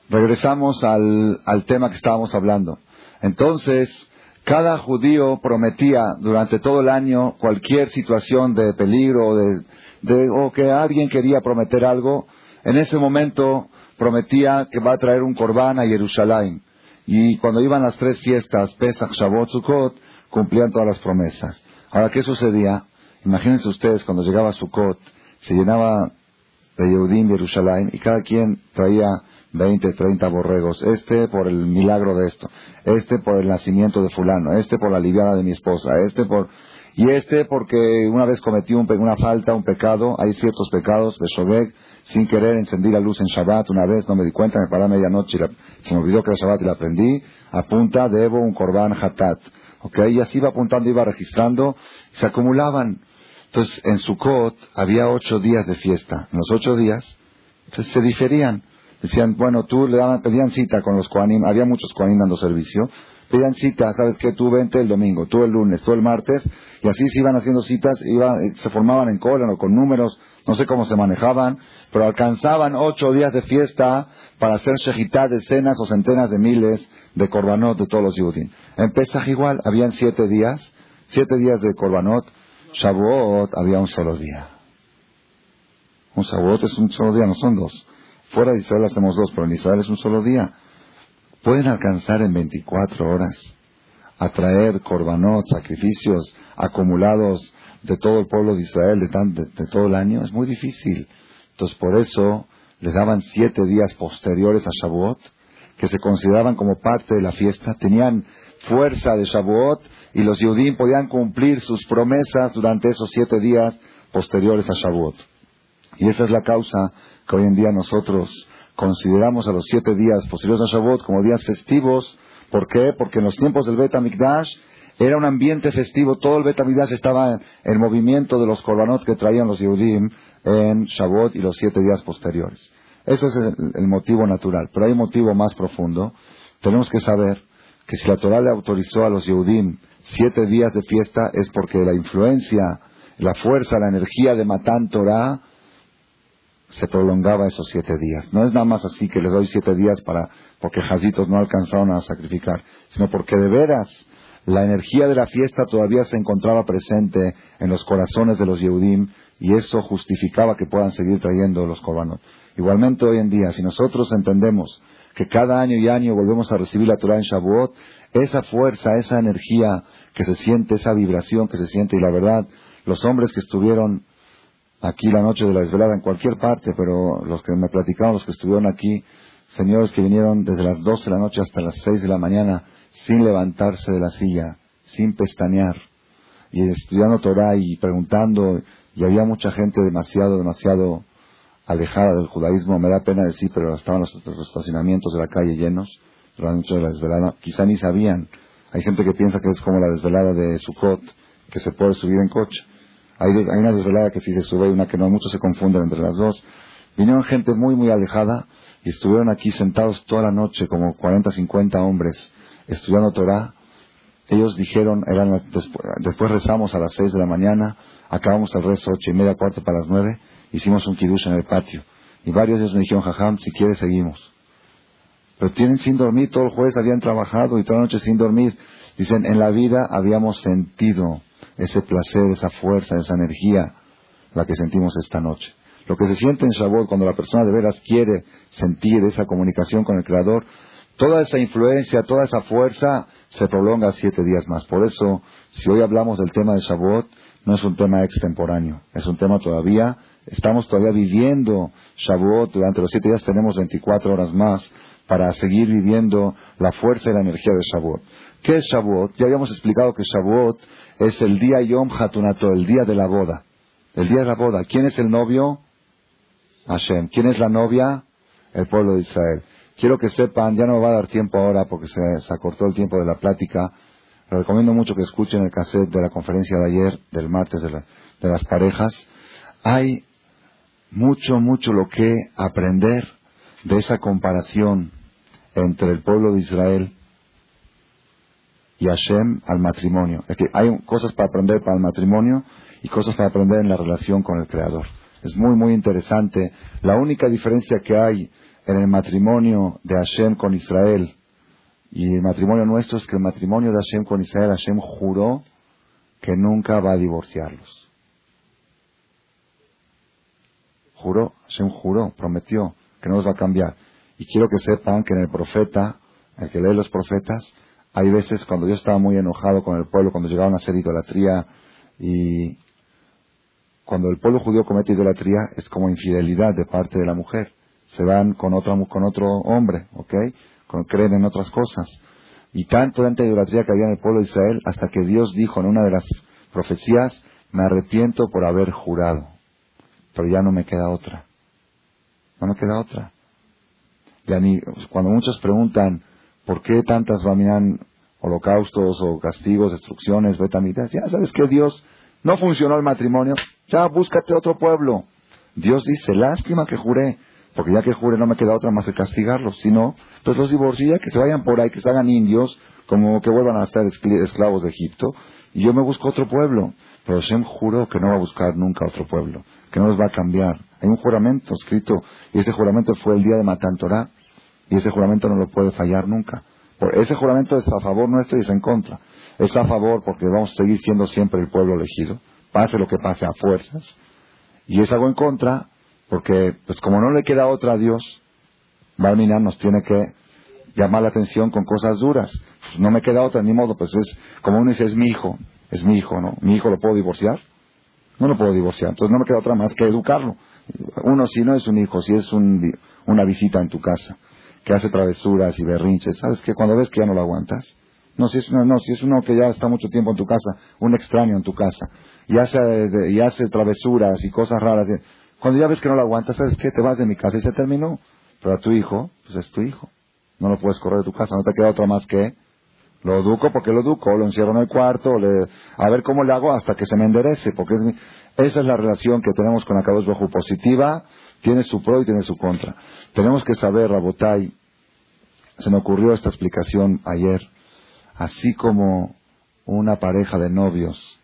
Regresamos al, al tema que estábamos hablando. Entonces, cada judío prometía durante todo el año cualquier situación de peligro o, de, o que alguien quería prometer algo, en ese momento prometía que va a traer un corbán a Jerusalén. Y cuando iban las tres fiestas, Pesach, Shavuot, Sukkot, cumplían todas las promesas. Ahora, ¿qué sucedía? Imagínense ustedes cuando llegaba Sukkot, se llenaba de Yehudim de Jerusalén y cada quien traía 20, 30 borregos. Este por el milagro de esto, este por el nacimiento de fulano, este por la aliviada de mi esposa, este por... Y este porque una vez cometí un, una falta, un pecado, hay ciertos pecados, Beshogeg, sin querer encendí la luz en Shabbat una vez, no me di cuenta, me paré a medianoche, y se me olvidó que era Shabbat y la aprendí, apunta, debo un korban hatat. ¿Ok? Y así iba apuntando, iba registrando, se acumulaban. Entonces, en Sukkot había ocho días de fiesta. En los ocho días, entonces se diferían. Decían, bueno, tú le daban, pedían cita con los Koanim, había muchos Koanim dando servicio, pedían cita, sabes que tú vente el domingo, tú el lunes, tú el martes, y así se iban haciendo citas, iban, se formaban en cola o con números, no sé cómo se manejaban, pero alcanzaban ocho días de fiesta para hacer shejitá de decenas o centenas de miles de korbanot de todos los Yudim. En Pesach igual, habían siete días, siete días de korbanot, Shavuot había un solo día. Un Shavuot es un solo día, no son dos. Fuera de Israel hacemos dos, pero en Israel es un solo día. Pueden alcanzar en 24 horas a traer korbanot, sacrificios acumulados de todo el pueblo de Israel de, de, todo el año. Es muy difícil. Entonces por eso les daban siete días posteriores a Shavuot, que se consideraban como parte de la fiesta, tenían fuerza de Shavuot y los Yudim podían cumplir sus promesas durante esos siete días posteriores a Shavuot. Y esa es la causa que hoy en día nosotros consideramos a los siete días posteriores a Shavuot como días festivos. ¿Por qué? Porque en los tiempos del Bet HaMikdash era un ambiente festivo, todo el Bet HaMikdash estaba en, movimiento de los korbanot que traían los Yehudim en Shavuot y los siete días posteriores. Ese es el, motivo natural. Pero hay un motivo más profundo. Tenemos que saber que si la Torah le autorizó a los Yehudim siete días de fiesta es porque la influencia, la fuerza, la energía de Matán Torah se prolongaba esos siete días. No es nada más así que les doy siete días para porque jazitos no alcanzaron a sacrificar, sino porque de veras la energía de la fiesta todavía se encontraba presente en los corazones de los Yehudim y eso justificaba que puedan seguir trayendo los corbanos. Igualmente hoy en día, si nosotros entendemos que cada año y año volvemos a recibir la Torah en Shavuot, esa fuerza, esa energía que se siente, esa vibración que se siente, y la verdad, los hombres que estuvieron aquí la noche de la desvelada en cualquier parte, pero los que me platicaron, los que estuvieron aquí, señores que vinieron desde las 12 de la noche hasta las 6 de la mañana sin levantarse de la silla, sin pestañear, y estudiando Torah y preguntando, y había mucha gente demasiado, demasiado alejada del judaísmo, me da pena decir, pero estaban los, estacionamientos de la calle llenos durante la noche de la desvelada, quizá ni sabían. Hay gente que piensa que es como la desvelada de Sukkot, que se puede subir en coche. Hay, hay una desvelada que sí se sube y una que no, muchos se confunden entre las dos. Vinieron gente muy, muy alejada y estuvieron aquí sentados toda la noche, como 40, 50 hombres, estudiando Torah. Ellos dijeron, eran después, rezamos a las 6 de la mañana, acabamos el rezo ocho y media, cuarto para las nueve, hicimos un kiddush en el patio. Y varios de ellos me dijeron, jajam, si quieres seguimos. Pero tienen sin dormir, todo el jueves habían trabajado y toda la noche sin dormir. Dicen, en la vida habíamos sentido ese placer, esa fuerza, esa energía, la que sentimos esta noche. Lo que se siente en Shavuot cuando la persona de veras quiere sentir esa comunicación con el Creador, toda esa influencia, toda esa fuerza se prolonga siete días más. Por eso, si hoy hablamos del tema de Shavuot, no es un tema extemporáneo, es un tema todavía estamos todavía viviendo Shavuot. Durante los siete días tenemos 24 horas más para seguir viviendo la fuerza y la energía de Shavuot. ¿Qué es Shavuot? Ya habíamos explicado que Shavuot es el día Yom Hatunato, el día de la boda. El día de la boda. ¿Quién es el novio? Hashem. ¿Quién es la novia? El pueblo de Israel. Quiero que sepan, ya no va a dar tiempo ahora porque se, acortó el tiempo de la plática. Recomiendo mucho que escuchen el cassette de la conferencia de ayer, del martes de, de las parejas. Hay mucho, mucho lo que aprender de esa comparación entre el pueblo de Israel y Hashem al matrimonio. Es que hay cosas para aprender para el matrimonio y cosas para aprender en la relación con el Creador. Es muy, muy interesante. La única diferencia que hay en el matrimonio de Hashem con Israel y el matrimonio nuestro es que el matrimonio de Hashem con Israel, Hashem juró que nunca va a divorciarlos. Juró, Hashem juró, prometió que no los va a cambiar. Y quiero que sepan que en el profeta, el que lee los profetas, hay veces cuando Dios estaba muy enojado con el pueblo, cuando llegaban a hacer idolatría y cuando el pueblo judío comete idolatría es como infidelidad de parte de la mujer. Se van con otro, con otro hombre, ¿ok? creen en otras cosas. Y tanto de idolatría que había en el pueblo de Israel hasta que Dios dijo en una de las profecías, me arrepiento por haber jurado, pero ya no me queda otra. No me queda otra. Ya cuando muchos preguntan, ¿por qué tantas vaminan holocaustos o castigos, destrucciones, betamitas? Ya sabes que Dios no funcionó el matrimonio, ya búscate otro pueblo. Dios dice, lástima que juré, porque ya que jure no me queda otra más que castigarlos. Si no, pues los divorcia, que se vayan por ahí, que se hagan indios, como que vuelvan a estar esclavos de Egipto, y yo me busco otro pueblo. Pero Hashem juró que no va a buscar nunca otro pueblo, que no los va a cambiar. Hay un juramento escrito, y ese juramento fue el día de Matan Torah, y ese juramento no lo puede fallar nunca. Por ese juramento es a favor nuestro y es en contra. Es a favor porque vamos a seguir siendo siempre el pueblo elegido, pase lo que pase a fuerzas, y es algo en contra porque, pues como no le queda otra a Dios, Barminan nos tiene que llamar la atención con cosas duras. Pues no me queda otra, ni modo, pues es, como uno dice, es mi hijo, es mi hijo, ¿no? ¿Mi hijo lo puedo divorciar? No lo puedo divorciar, entonces no me queda otra más que educarlo. Uno si no es un hijo, si es una visita en tu casa, que hace travesuras y berrinches, ¿sabes qué? Cuando ves que ya no lo aguantas, no, si es, no, si es uno que ya está mucho tiempo en tu casa, un extraño en tu casa, y hace, y hace travesuras y cosas raras, cuando ya ves que no lo aguantas, ¿sabes qué? Te vas de mi casa y se terminó. Pero a tu hijo, pues es tu hijo. No lo puedes correr de tu casa, no te queda otra más que lo educo porque lo educo, lo encierro en el cuarto, le, a ver cómo le hago hasta que se me enderece, porque es esa es la relación que tenemos con Akadosh Bajo positiva, tiene su pro y tiene su contra. Tenemos que saber, Rabotai, se me ocurrió esta explicación ayer, así como una pareja de novios,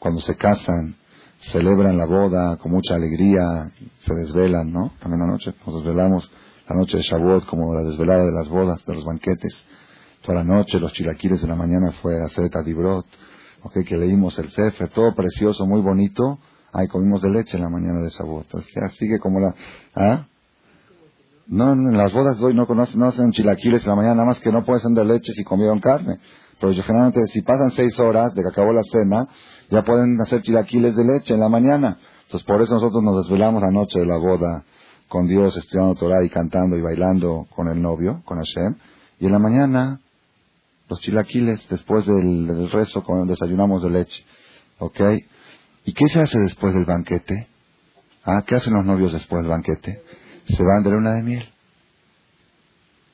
cuando se casan, celebran la boda con mucha alegría, se desvelan, ¿no? También la noche, nos desvelamos la noche de Shavuot como la desvelada de las bodas, de los banquetes. Toda la noche, los chilaquiles de la mañana fue a hacer Tadibrot, okay, que leímos el Sefer, todo precioso, muy bonito. Ahí comimos de leche en la mañana de Shavuot. sea, sigue como la... ¿ah? No, en las bodas de hoy no, conocen, no hacen chilaquiles en la mañana, nada más que no pueden de leche si comieron carne. Pero generalmente, si pasan seis horas de que acabó la cena, ya pueden hacer chilaquiles de leche en la mañana. Entonces, por eso nosotros nos desvelamos la noche de la boda con Dios, estudiando Torah y cantando y bailando con el novio, con Hashem. Y en la mañana, los chilaquiles, después del, rezo, con, desayunamos de leche. ¿Ok? ¿Y qué se hace después del banquete? ¿Ah? ¿Qué hacen los novios después del banquete? Se van de luna de miel.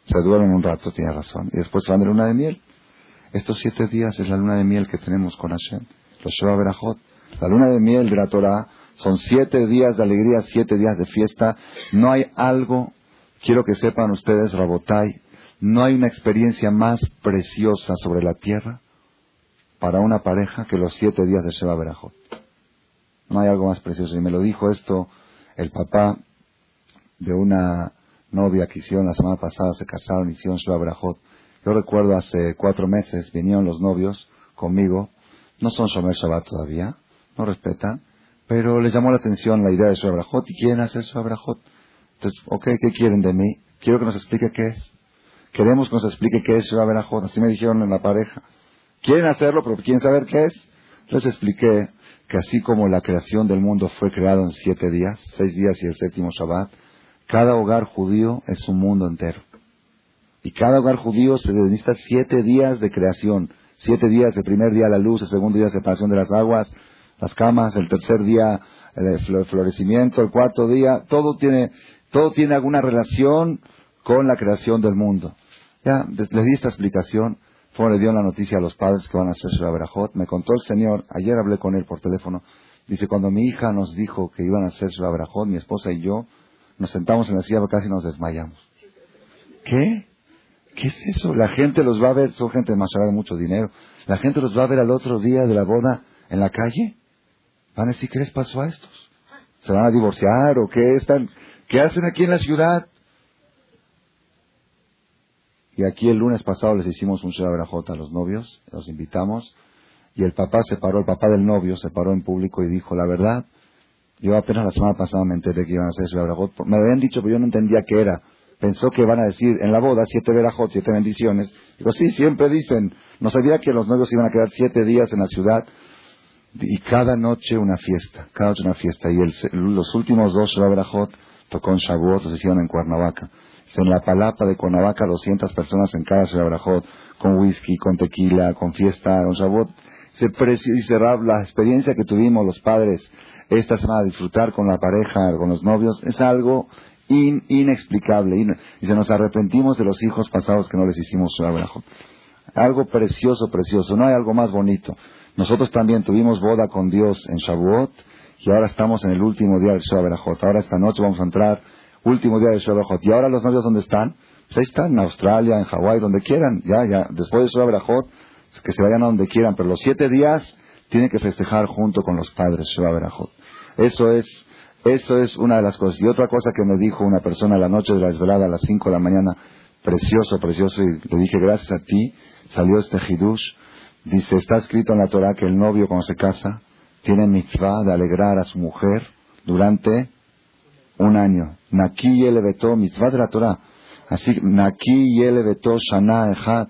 Se duermen un rato, tiene razón. Y después se van de luna de miel. Estos siete días es la luna de miel que tenemos con Hashem, los Sheva Berajot. La luna de miel de la Torah son siete días de alegría, siete días de fiesta. No hay algo, quiero que sepan ustedes, Rabotai, no hay una experiencia más preciosa sobre la tierra para una pareja que los siete días de Sheva Berajot. No hay algo más precioso. Y me lo dijo esto el papá de una novia que hicieron la semana pasada, se casaron, hicieron Sheva Berajot. Yo recuerdo hace cuatro meses vinieron los novios conmigo, no son Shomer Shabbat todavía, no respetan, pero les llamó la atención la idea de su abrajot y quieren hacer su. Entonces, ok, ¿qué quieren de mí? Quiero que nos explique qué es. Queremos que nos explique qué es su. Así me dijeron en la pareja. Quieren hacerlo, pero quieren saber qué es. Les expliqué que así como la creación del mundo fue creado en siete días, seis días y el séptimo Shabbat, cada hogar judío es un mundo entero. Y cada hogar judío se necesita siete días de creación. Siete días, el primer día la luz, el segundo día separación de las aguas, las camas, el tercer día el florecimiento, el cuarto día, todo tiene, todo tiene alguna relación con la creación del mundo. Ya, les di esta explicación, fue le dio la noticia a los padres que van a hacer su Abrahot. Me contó el señor, ayer hablé con él por teléfono, dice, cuando mi hija nos dijo que iban a hacer su Abrahot, mi esposa y yo, nos sentamos en la silla, casi nos desmayamos. ¿Qué? ¿Qué es eso? La gente los va a ver, son gente más de mucho dinero. La gente los va a ver al otro día de la boda en la calle. Van a decir, ¿qué les pasó a estos? ¿Se van a divorciar o qué están? ¿Qué hacen aquí en la ciudad? Y aquí el lunes pasado les hicimos un J a los novios, los invitamos, y el papá se paró, el papá del novio se paró en público y dijo, la verdad, yo apenas la semana pasada me enteré que iban a hacer Shabbat Me habían dicho, pero yo no entendía qué era. Pensó que van a decir en la boda siete verajot, siete bendiciones. Digo, sí, siempre dicen. No sabía que los novios iban a quedar siete días en la ciudad y cada noche una fiesta, cada noche una fiesta. Y los últimos dos Shabbat tocó en Shavuot, se hicieron en Cuernavaca. En la palapa de Cuernavaca, 200 personas en cada Shabbat con whisky, con tequila, con fiesta, con Shavuot. Se dice Rab, la experiencia que tuvimos los padres esta semana, disfrutar con la pareja, con los novios, es algo inexplicable. y se nos arrepentimos de los hijos pasados que no les hicimos Shabbat Algo precioso, precioso. No hay algo más bonito. Nosotros también tuvimos boda con Dios en Shavuot y ahora estamos en el último día del Shabbat. Ahora esta noche vamos a entrar, último día del Shabbat. ¿Y ahora los novios dónde están? Pues ahí están, en Australia, en Hawái, donde quieran. Ya, ya, después de Shabbat, que se vayan a donde quieran. Pero los siete días tienen que festejar junto con los padres Shabbat. Eso es, eso es una de las cosas. Y otra cosa que me dijo una persona la noche de la desvelada a las cinco de la mañana, precioso, precioso, y le dije, gracias a ti, salió este hidush Dice, está escrito en la Torah que el novio cuando se casa tiene mitzvah de alegrar a su mujer durante un año. Naki vetó, mitzvah de la Torah. Así, Naki vetó shana echat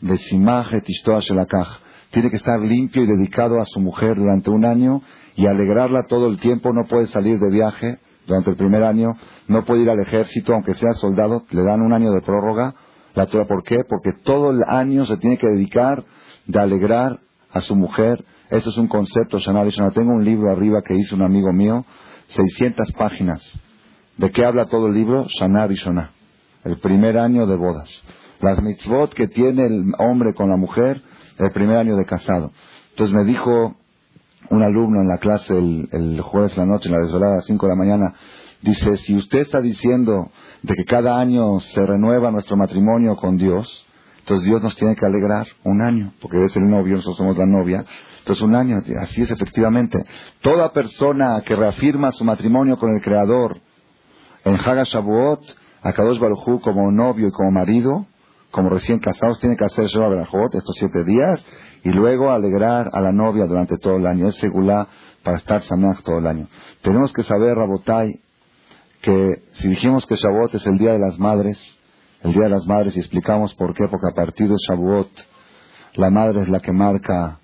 besimajet shelakach. Tiene que estar limpio y dedicado a su mujer durante un año y alegrarla todo el tiempo. No puede salir de viaje durante el primer año. No puede ir al ejército, aunque sea soldado. Le dan un año de prórroga. La Torah, ¿por qué? Porque todo el año se tiene que dedicar de alegrar a su mujer. Esto es un concepto, Shana Tengo un libro arriba que hizo un amigo mío, 600 páginas. ¿De qué habla todo el libro? Shana Rishona, el primer año de bodas. Las mitzvot que tiene el hombre con la mujer, el primer año de casado. Entonces me dijo un alumno en la clase el, jueves la noche, en la desvelada a las 5 de la mañana, dice, si usted está diciendo de que cada año se renueva nuestro matrimonio con Dios, entonces Dios nos tiene que alegrar un año, porque es el novio, nosotros somos la novia. Entonces un año, así es efectivamente. Toda persona que reafirma su matrimonio con el Creador en Haga Shavuot, a Kadosh Barujú como novio y como marido, como recién casados, tiene que hacer Shabbat estos siete días y luego alegrar a la novia durante todo el año. Es segula para estar Sameach todo el año. Tenemos que saber, Rabotai, que si dijimos que Shavuot es el Día de las Madres, el Día de las Madres y explicamos por qué, porque a partir de Shavuot la madre es la que marca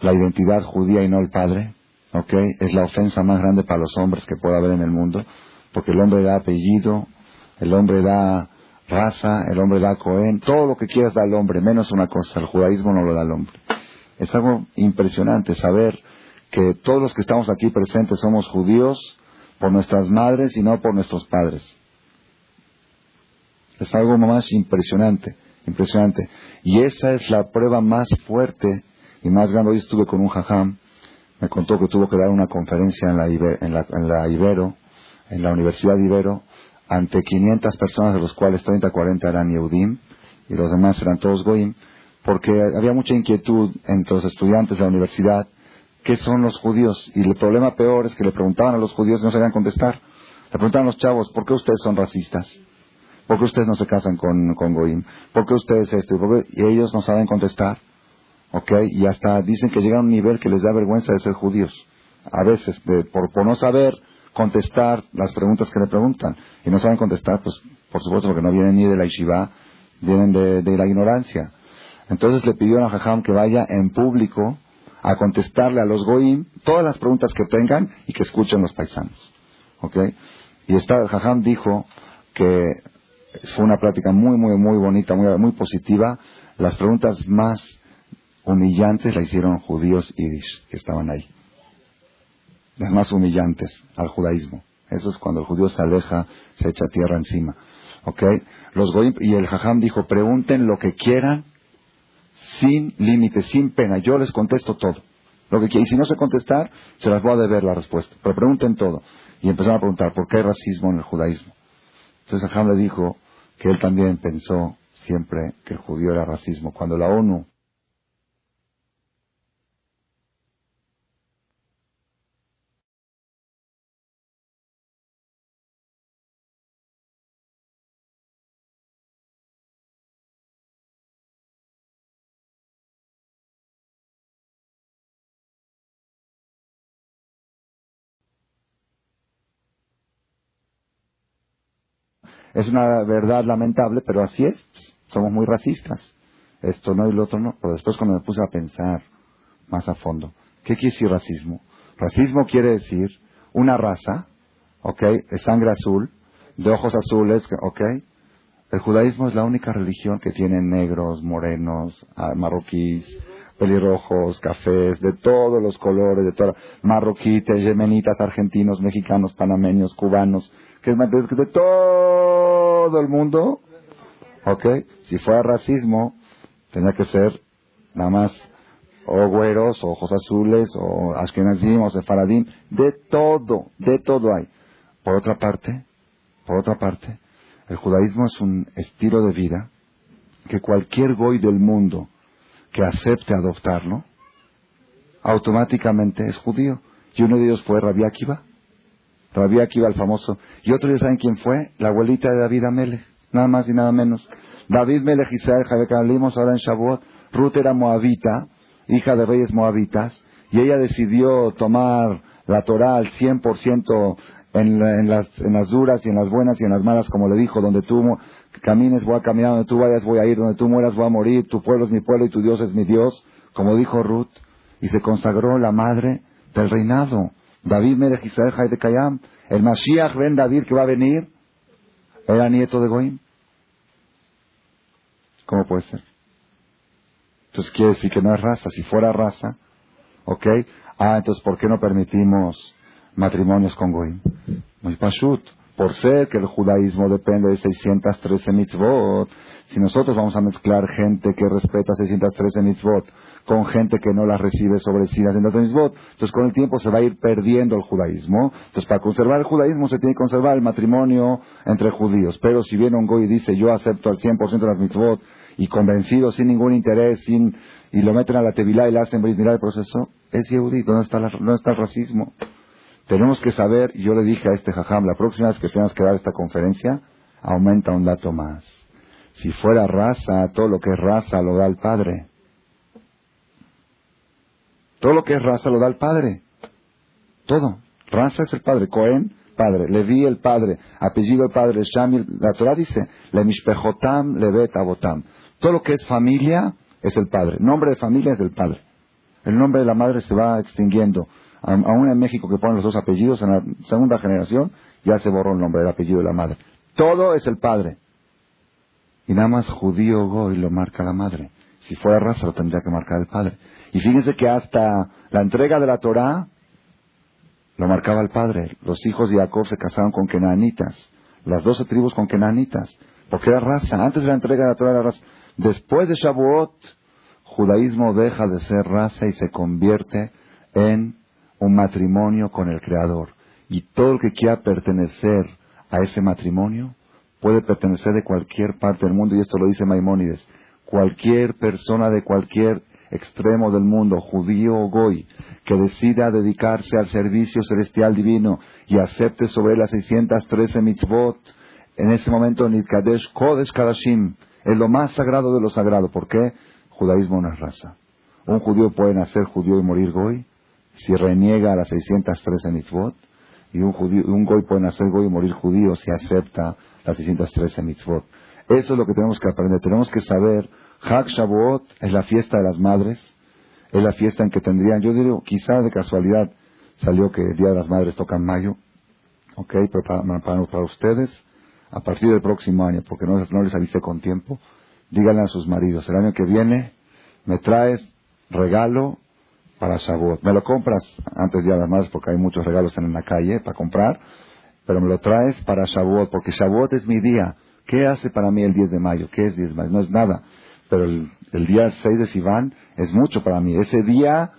la identidad judía y no el padre, ¿ok? Es la ofensa más grande para los hombres que pueda haber en el mundo, porque el hombre da apellido, el hombre da raza, el hombre da Cohen, todo lo que quieras da al hombre, menos una cosa, el judaísmo no lo da al hombre. Es algo impresionante saber que todos los que estamos aquí presentes somos judíos por nuestras madres y no por nuestros padres. Es algo más impresionante, impresionante. Y esa es la prueba más fuerte y más grande. Hoy estuve con un jajam, me contó que tuvo que dar una conferencia en la, en la, Ibero, en la Universidad de Ibero, ante 500 personas, de los cuales 30, 40 eran Yehudim y los demás eran todos Goim, porque había mucha inquietud entre los estudiantes de la universidad qué son los judíos. Y el problema peor es que le preguntaban a los judíos y no sabían contestar. Le preguntaban a los chavos, ¿por qué ustedes son racistas? ¿Por qué ustedes no se casan con, con Goim? ¿Por qué ustedes esto? ¿Y, ellos no saben contestar. ¿Ok? Y hasta dicen que llegan a un nivel que les da vergüenza de ser judíos. A veces, por, por no saber contestar las preguntas que le preguntan. Y no saben contestar, pues, por supuesto, porque no vienen ni de la yeshiva, vienen de, la ignorancia. Entonces le pidió a Jajam que vaya en público a contestarle a los goim todas las preguntas que tengan y que escuchen los paisanos. ¿Ok? Y esta, el Jajam dijo que fue una plática muy, muy, muy bonita, muy, muy positiva. Las preguntas más humillantes la hicieron judíos yiddish que estaban ahí. Las más humillantes al judaísmo. Eso es cuando el judío se aleja, se echa tierra encima. ¿Ok? Los y el jajam dijo, pregunten lo que quieran, sin límite, sin pena. Yo les contesto todo. Lo que Y si no sé contestar, se las voy a deber la respuesta. Pero pregunten todo. Y empezaron a preguntar, ¿por qué hay racismo en el judaísmo? Entonces Jajam le dijo que él también pensó siempre que el judío era racismo. Cuando la ONU Es una verdad lamentable, pero así es. Somos muy racistas. Esto no y lo otro no. Pero después cuando me puse a pensar más a fondo, ¿qué quiere decir racismo? Racismo quiere decir una raza, ¿ok? De sangre azul, de ojos azules, ¿ok? El judaísmo es la única religión que tiene negros, morenos, ah, marroquíes, pelirrojos, cafés, de todos los colores, de todas, marroquites, yemenitas, argentinos, mexicanos, panameños, cubanos, que es de todo el mundo, ¿ok? Si fuera racismo, tenía que ser nada más o güeros, o ojos azules, o ashkenazim, o sefaradim, de todo, de todo hay. Por otra parte, por otra parte, el judaísmo es un estilo de vida que cualquier goy del mundo que acepte adoptarlo, automáticamente es judío. Y uno de ellos fue Rabbi Akiva. Rabbi Akiva, el famoso. Y otro, ¿ya saben quién fue? La abuelita de David Amelech. Nada más y nada menos. David Melech Israel, Jabecalimos, ahora en Shavuot. Ruth era moabita, hija de reyes moabitas. Y ella decidió tomar la Torah al 100% en, en, las, en las duras y en las buenas y en las malas, como le dijo, donde tú camines voy a caminar, donde tú vayas voy a ir, donde tú mueras voy a morir, tu pueblo es mi pueblo y tu Dios es mi Dios, como dijo Ruth, y se consagró la madre del reinado. David Melech Israel de Kayam, el Mashiach Ben David que va a venir, era nieto de Goim. ¿Cómo puede ser? Entonces quiere decir que no es raza. Si fuera raza, ¿ok? Ah, entonces ¿por qué no permitimos matrimonios con Goim? Muy pashut por ser que el judaísmo depende de 613 mitzvot, si nosotros vamos a mezclar gente que respeta 613 mitzvot con gente que no las recibe sobre sí las mitzvot, entonces con el tiempo se va a ir perdiendo el judaísmo. Entonces para conservar el judaísmo se tiene que conservar el matrimonio entre judíos. Pero si viene un goy y dice yo acepto al 100% de las mitzvot y convencido, sin ningún interés, sin y lo meten a la tevilá y le hacen mirar el proceso, es yehudí, ¿dónde está, ¿dónde está el racismo? Tenemos que saber, yo le dije a este jajam, la próxima vez que tengas que dar esta conferencia, aumenta un dato más. Si fuera raza, todo lo que es raza lo da el Padre. Todo lo que es raza lo da el Padre. Todo. Raza es el Padre. Cohen, Padre. Levi, el Padre. Apellido el Padre. Shamil. La Torah dice, le mishpejotam, levet abotam. Todo lo que es familia es el Padre. Nombre de familia es del Padre. El nombre de la madre se va extinguiendo aún en México que ponen los dos apellidos, en la segunda generación ya se borró el nombre del apellido de la madre. Todo es el padre. Y nada más judío goy lo marca la madre. Si fuera raza lo tendría que marcar el padre. Y fíjense que hasta la entrega de la Torah lo marcaba el padre. Los hijos de Jacob se casaron con kenanitas. Las doce tribus con kenanitas. Porque era raza. Antes de la entrega de la Torah era raza. Después de Shavuot, judaísmo deja de ser raza y se convierte en un matrimonio con el Creador. Y todo el que quiera pertenecer a ese matrimonio puede pertenecer de cualquier parte del mundo, y esto lo dice Maimónides. Cualquier persona de cualquier extremo del mundo, judío o goy, que decida dedicarse al servicio celestial divino y acepte sobre las 613 mitzvot, en ese momento Nidkadesh Kodesh Kadashim, es lo más sagrado de lo sagrado. ¿Por qué? Judaísmo no es raza. Un judío puede nacer judío y morir goy, si reniega a las 613 mitzvot, y un, judío, un goy puede nacer goy y morir judío si acepta las 613 mitzvot. Eso es lo que tenemos que aprender. Tenemos que saber, Hag Shavuot es la fiesta de las madres, es la fiesta en que tendrían, yo digo, quizá de casualidad salió que el Día de las Madres toca en mayo, ok, pero para, para, ustedes, a partir del próximo año, porque no, les avise con tiempo, díganle a sus maridos, el año que viene me traes regalo para Shavuot. Me lo compras antes Día de las Madres porque hay muchos regalos en la calle para comprar, pero me lo traes para Shavuot porque Shavuot es mi día. ¿Qué hace para mí el 10 de mayo? ¿Qué es 10 de mayo? No es nada. Pero el, día 6 de Sivan es mucho para mí. Ese día,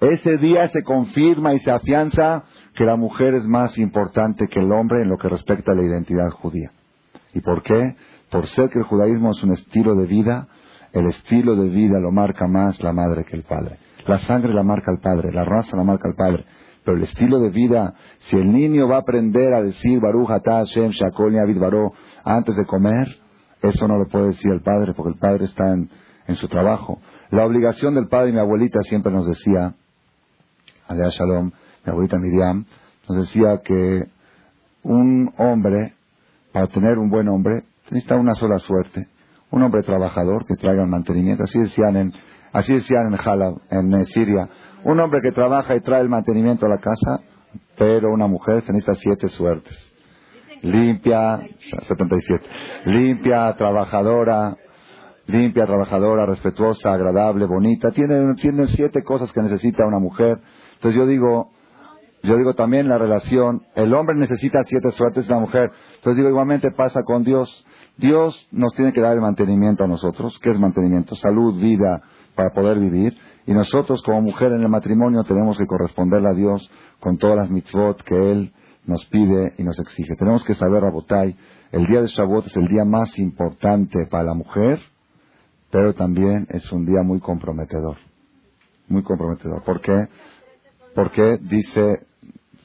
ese día se confirma y se afianza que la mujer es más importante que el hombre en lo que respecta a la identidad judía. ¿Y por qué? Por ser que el judaísmo es un estilo de vida, el estilo de vida lo marca más la madre que el padre. La sangre la marca el padre, la raza la marca el padre. Pero el estilo de vida, si el niño va a aprender a decir Baruch Atah Hashem Shakol Avid Baro antes de comer, eso no lo puede decir el padre, porque el padre está en, su trabajo. La obligación del padre, mi abuelita siempre nos decía, Alea Shalom, mi abuelita Miriam, nos decía que un hombre, para tener un buen hombre, necesita una sola suerte. Un hombre trabajador que traiga el mantenimiento. Así decían en, así decían en Jalab, en Siria. Un hombre que trabaja y trae el mantenimiento a la casa, pero una mujer necesita siete suertes. Limpia, 77. Limpia, trabajadora, limpia, trabajadora, respetuosa, agradable, bonita. Tiene, tiene siete cosas que necesita una mujer. Entonces yo digo, yo digo también la relación, el hombre necesita siete suertes de la mujer. Entonces digo, igualmente pasa con Dios. Dios nos tiene que dar el mantenimiento a nosotros. ¿Qué es mantenimiento? Salud, vida, para poder vivir. Y nosotros como mujer en el matrimonio tenemos que corresponderle a Dios con todas las mitzvot que Él nos pide y nos exige. Tenemos que saber, Rabotai, el día de Shavuot es el día más importante para la mujer, pero también es un día muy comprometedor. Muy comprometedor. ¿Por qué? Porque dice,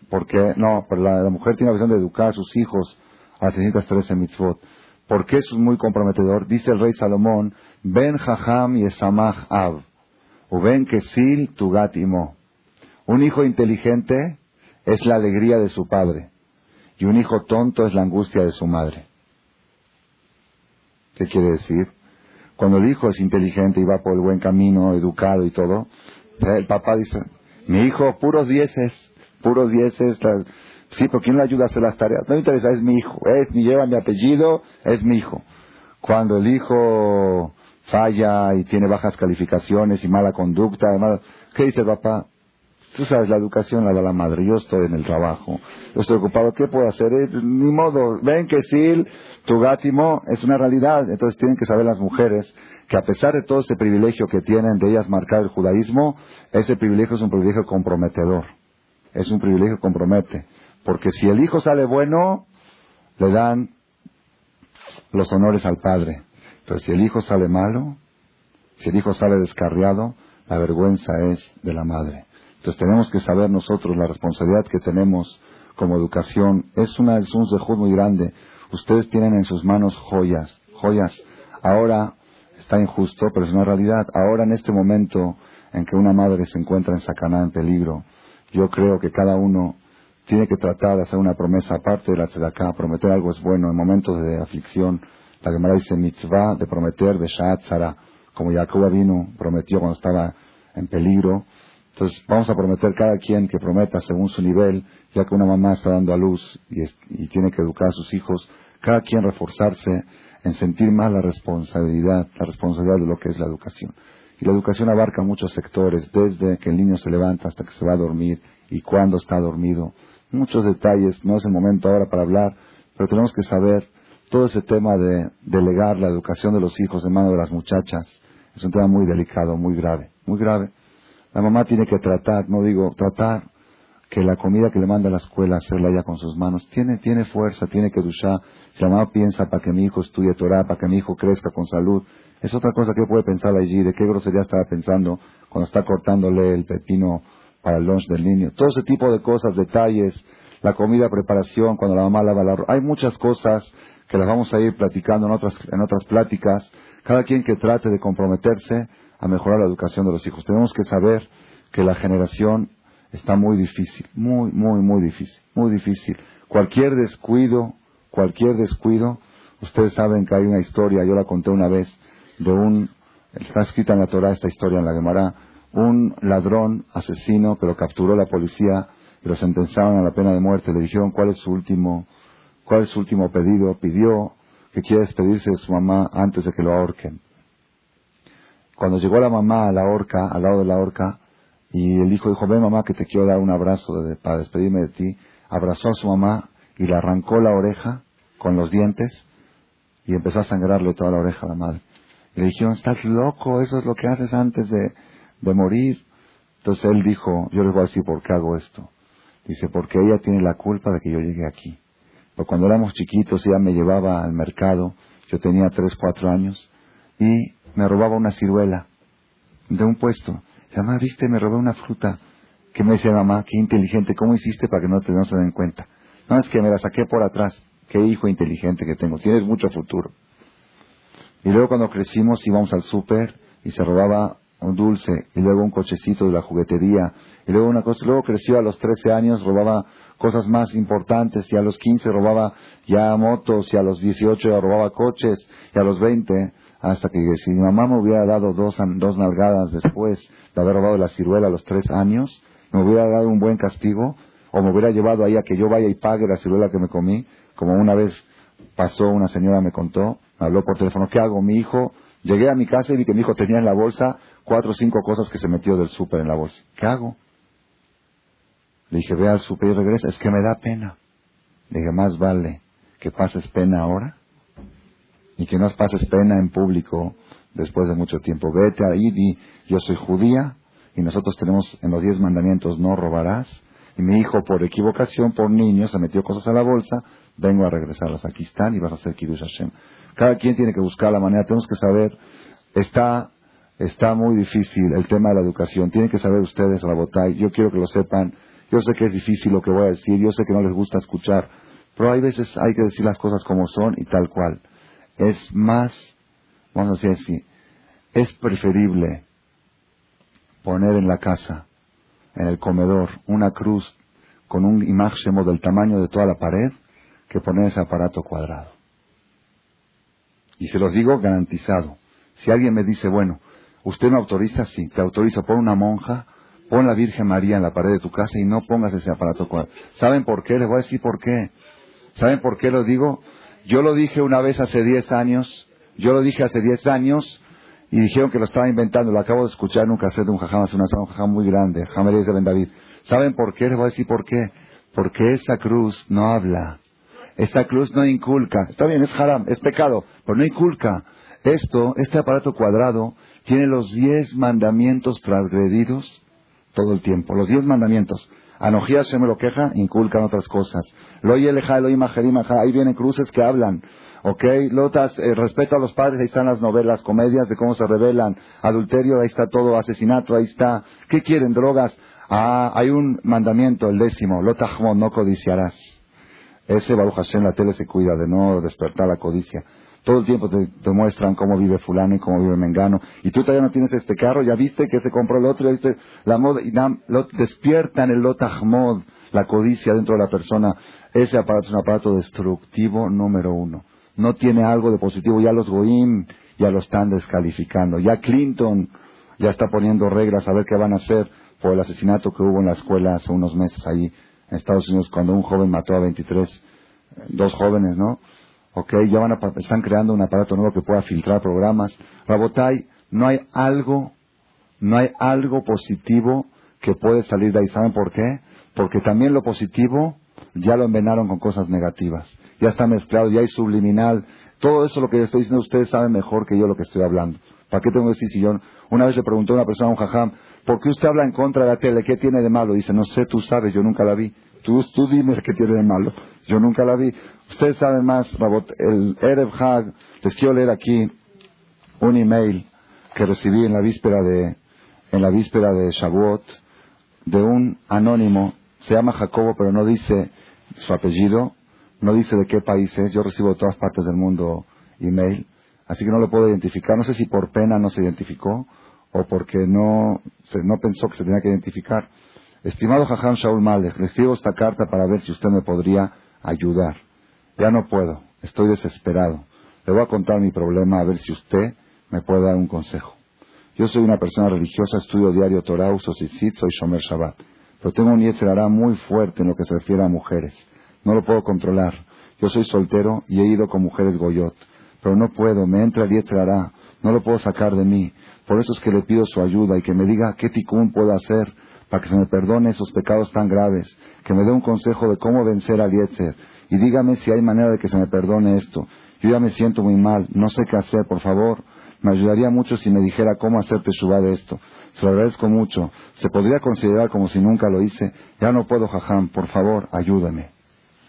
porque, no, la, la, mujer tiene la visión de educar a sus hijos a las 613 mitzvot. ¿Por qué es muy comprometedor? Dice el rey Salomón, Ben Jajam y Esamach Av Uben Kesil Tugat Imo. Un hijo inteligente es la alegría de su padre y un hijo tonto es la angustia de su madre. ¿Qué quiere decir? Cuando el hijo es inteligente y va por el buen camino, educado y todo, el papá dice, mi hijo, puros dieces, puros dieces, sí, pero ¿quién le ayuda a hacer las tareas? No me interesa, es mi hijo, es mi, lleva mi apellido, es mi hijo. Cuando el hijo falla y tiene bajas calificaciones y mala conducta, ¿qué dice papá? Tú sabes, la educación la da la madre, yo estoy en el trabajo, yo estoy ocupado, ¿qué puedo hacer? Eh, ni modo, ven que sí, tu gátimo es una realidad, entonces tienen que saber las mujeres que a pesar de todo ese privilegio que tienen de ellas marcar el judaísmo, ese privilegio es un privilegio comprometedor, es un privilegio que compromete, porque si el hijo sale bueno, le dan los honores al padre, pero si el hijo sale malo, si el hijo sale descarriado, la vergüenza es de la madre. Entonces tenemos que saber nosotros la responsabilidad que tenemos como educación. Es, una, es un sejud muy grande. Ustedes tienen en sus manos joyas, joyas. Ahora está injusto, pero es una realidad. Ahora en este momento en que una madre se encuentra en sacaná, en peligro, yo creo que cada uno tiene que tratar de hacer una promesa aparte de la tzedakah, prometer algo es bueno en momentos de aflicción, la Gemara dice mitzvah de prometer de Zara, como Jacob vino, prometió cuando estaba en peligro. Entonces vamos a prometer cada quien que prometa según su nivel, ya que una mamá está dando a luz y, tiene que educar a sus hijos, cada quien reforzarse en sentir más la responsabilidad, la responsabilidad de lo que es la educación. Y la educación abarca muchos sectores, desde que el niño se levanta hasta que se va a dormir y cuándo está dormido. Muchos detalles, no es el momento ahora para hablar, pero tenemos que saber todo ese tema de delegar la educación de los hijos en manos de las muchachas es un tema muy delicado, muy grave, muy grave. La mamá tiene que tratar, no digo tratar, que la comida que le manda a la escuela, hacerla ya con sus manos, tiene, tiene fuerza, tiene que duchar. Si la mamá piensa para que mi hijo estudie Torah, para que mi hijo crezca con salud, es otra cosa que puede pensar allí, de qué grosería estaba pensando cuando está cortándole el pepino para el lunch del niño. Todo ese tipo de cosas, detalles, la comida, preparación, cuando la mamá lava la ropa. Hay muchas cosas que las vamos a ir platicando en otras, en otras pláticas, cada quien que trate de comprometerse a mejorar la educación de los hijos. Tenemos que saber que la generación está muy difícil, muy, muy, muy difícil, muy difícil. Cualquier descuido, cualquier descuido, ustedes saben que hay una historia, yo la conté una vez, de un, está escrita en la Torah esta historia en la Gemara, un ladrón, asesino, que lo capturó la policía y lo sentenciaron a la pena de muerte. Le dijeron cuál es su último, cuál es su último pedido. Pidió que quiere despedirse de su mamá antes de que lo ahorquen. Cuando llegó la mamá a la horca, al lado de la horca, y el hijo dijo, ven mamá que te quiero dar un abrazo para despedirme de ti, abrazó a su mamá y le arrancó la oreja con los dientes y empezó a sangrarle toda la oreja a la madre. Y le dijeron, estás loco, eso es lo que haces antes de, de morir. Entonces él dijo, yo les voy a decir por qué hago esto. Dice, porque ella tiene la culpa de que yo llegue aquí. Porque cuando éramos chiquitos ella me llevaba al mercado, yo tenía tres, cuatro años, y me robaba una ciruela de un puesto. Dice, mamá, viste, me robé una fruta. Que me decía mamá, qué inteligente, ¿cómo hiciste para que no, te, no se den cuenta? No, es que me la saqué por atrás. Qué hijo inteligente que tengo, tienes mucho futuro. Y luego cuando crecimos íbamos al súper y se robaba un dulce y luego un cochecito de la juguetería y luego una cosa, luego creció a los 13 años, robaba cosas más importantes y a los 15 robaba ya motos y a los 18 ya robaba coches y a los 20 hasta que si mi mamá me hubiera dado dos, dos nalgadas después de haber robado la ciruela a los 3 años, me hubiera dado un buen castigo o me hubiera llevado ahí a que yo vaya y pague la ciruela que me comí, como una vez pasó una señora me contó, me habló por teléfono, ¿qué hago? Mi hijo, llegué a mi casa y vi que mi hijo tenía en la bolsa cuatro o cinco cosas que se metió del súper en la bolsa. ¿Qué hago? Le dije, ve al súper y regresa. Es que me da pena. Le dije, más vale que pases pena ahora y que no pases pena en público después de mucho tiempo. Vete ahí y yo soy judía y nosotros tenemos en los diez mandamientos no robarás. Y mi hijo por equivocación, por niño, se metió cosas a la bolsa, vengo a regresarlas. Aquí están y vas a hacer Kiddush Hashem. Cada quien tiene que buscar la manera, tenemos que saber, está está muy difícil el tema de la educación. Tienen que saber ustedes, Rabotay, yo quiero que lo sepan. Yo sé que es difícil lo que voy a decir, yo sé que no les gusta escuchar, pero hay veces hay que decir las cosas como son y tal cual. Es más, vamos a decir es preferible poner en la casa, en el comedor, una cruz con un imagen del tamaño de toda la pared que poner ese aparato cuadrado. Y se los digo garantizado. Si alguien me dice, bueno, ¿Usted me autoriza? Sí, te autorizo. Pon una monja, pon la Virgen María en la pared de tu casa y no pongas ese aparato cuadrado. ¿Saben por qué? Les voy a decir por qué. ¿Saben por qué lo digo? Yo lo dije una vez hace 10 años, yo lo dije hace 10 años y dijeron que lo estaba inventando. Lo acabo de escuchar en un de un jajam, hace una un jajam muy grande, Jamerías de Ben David. ¿Saben por qué? Les voy a decir por qué. Porque esa cruz no habla. Esa cruz no inculca. Está bien, es haram, es pecado, pero no inculca. Esto, este aparato cuadrado, tiene los diez mandamientos transgredidos todo el tiempo. Los diez mandamientos. Anogía se me lo queja, inculcan otras cosas. Lo eleja, lo ahí vienen cruces que hablan. ¿Ok? Lotas, eh, respeto a los padres, ahí están las novelas, comedias de cómo se revelan. Adulterio, ahí está todo. Asesinato, ahí está. ¿Qué quieren? Drogas. Ah, hay un mandamiento, el décimo. Lotajmo, no codiciarás. Ese Baruch Hashem, la tele se cuida de no despertar la codicia. Todo el tiempo te, muestran cómo vive fulano y cómo vive Mengano. Y tú todavía no tienes este carro, ya viste que se compró el otro, ya viste la moda, y despiertan el lotahmod, la codicia dentro de la persona. Ese aparato es un aparato destructivo número uno. No tiene algo de positivo. Ya los Goim ya lo están descalificando. Ya Clinton ya está poniendo reglas a ver qué van a hacer por el asesinato que hubo en la escuela hace unos meses ahí en Estados Unidos cuando un joven mató a 23, eh, dos jóvenes, ¿no? Ok, ya van a, están creando un aparato nuevo que pueda filtrar programas. Rabotai, no hay algo, no hay algo positivo que puede salir de ahí. ¿Saben por qué? Porque también lo positivo ya lo envenaron con cosas negativas. Ya está mezclado, ya hay subliminal. Todo eso lo que estoy diciendo ustedes saben mejor que yo lo que estoy hablando. ¿Para qué tengo que decir si yo? Una vez le preguntó a una persona, a un jajam, ¿por qué usted habla en contra de la tele? ¿Qué tiene de malo? Dice, no sé, tú sabes, yo nunca la vi. Tú, tú dime qué tiene de malo. Yo nunca la vi. Ustedes saben más, el Erev Hag, les quiero leer aquí un email que recibí en la víspera de, en la víspera de Shavuot, de un anónimo, se llama Jacobo, pero no dice su apellido, no dice de qué país es, yo recibo de todas partes del mundo email, así que no lo puedo identificar, no sé si por pena no se identificó, o porque no, no pensó que se tenía que identificar. Estimado Jajam Shaul Malek, le escribo esta carta para ver si usted me podría ayudar. Ya no puedo, estoy desesperado. Le voy a contar mi problema a ver si usted me puede dar un consejo. Yo soy una persona religiosa, estudio diario Torah, uso soy Shomer Shabbat. Pero tengo un Yetzirah muy fuerte en lo que se refiere a mujeres. No lo puedo controlar. Yo soy soltero y he ido con mujeres goyot. Pero no puedo, me entra el Yetzirah. No lo puedo sacar de mí. Por eso es que le pido su ayuda y que me diga qué ticún puedo hacer para que se me perdone esos pecados tan graves. Que me dé un consejo de cómo vencer al Yetzer. Y dígame si hay manera de que se me perdone esto. Yo ya me siento muy mal, no sé qué hacer, por favor. Me ayudaría mucho si me dijera cómo hacer teshuva de esto. Se lo agradezco mucho. Se podría considerar como si nunca lo hice. Ya no puedo, jajam. Por favor, ayúdame.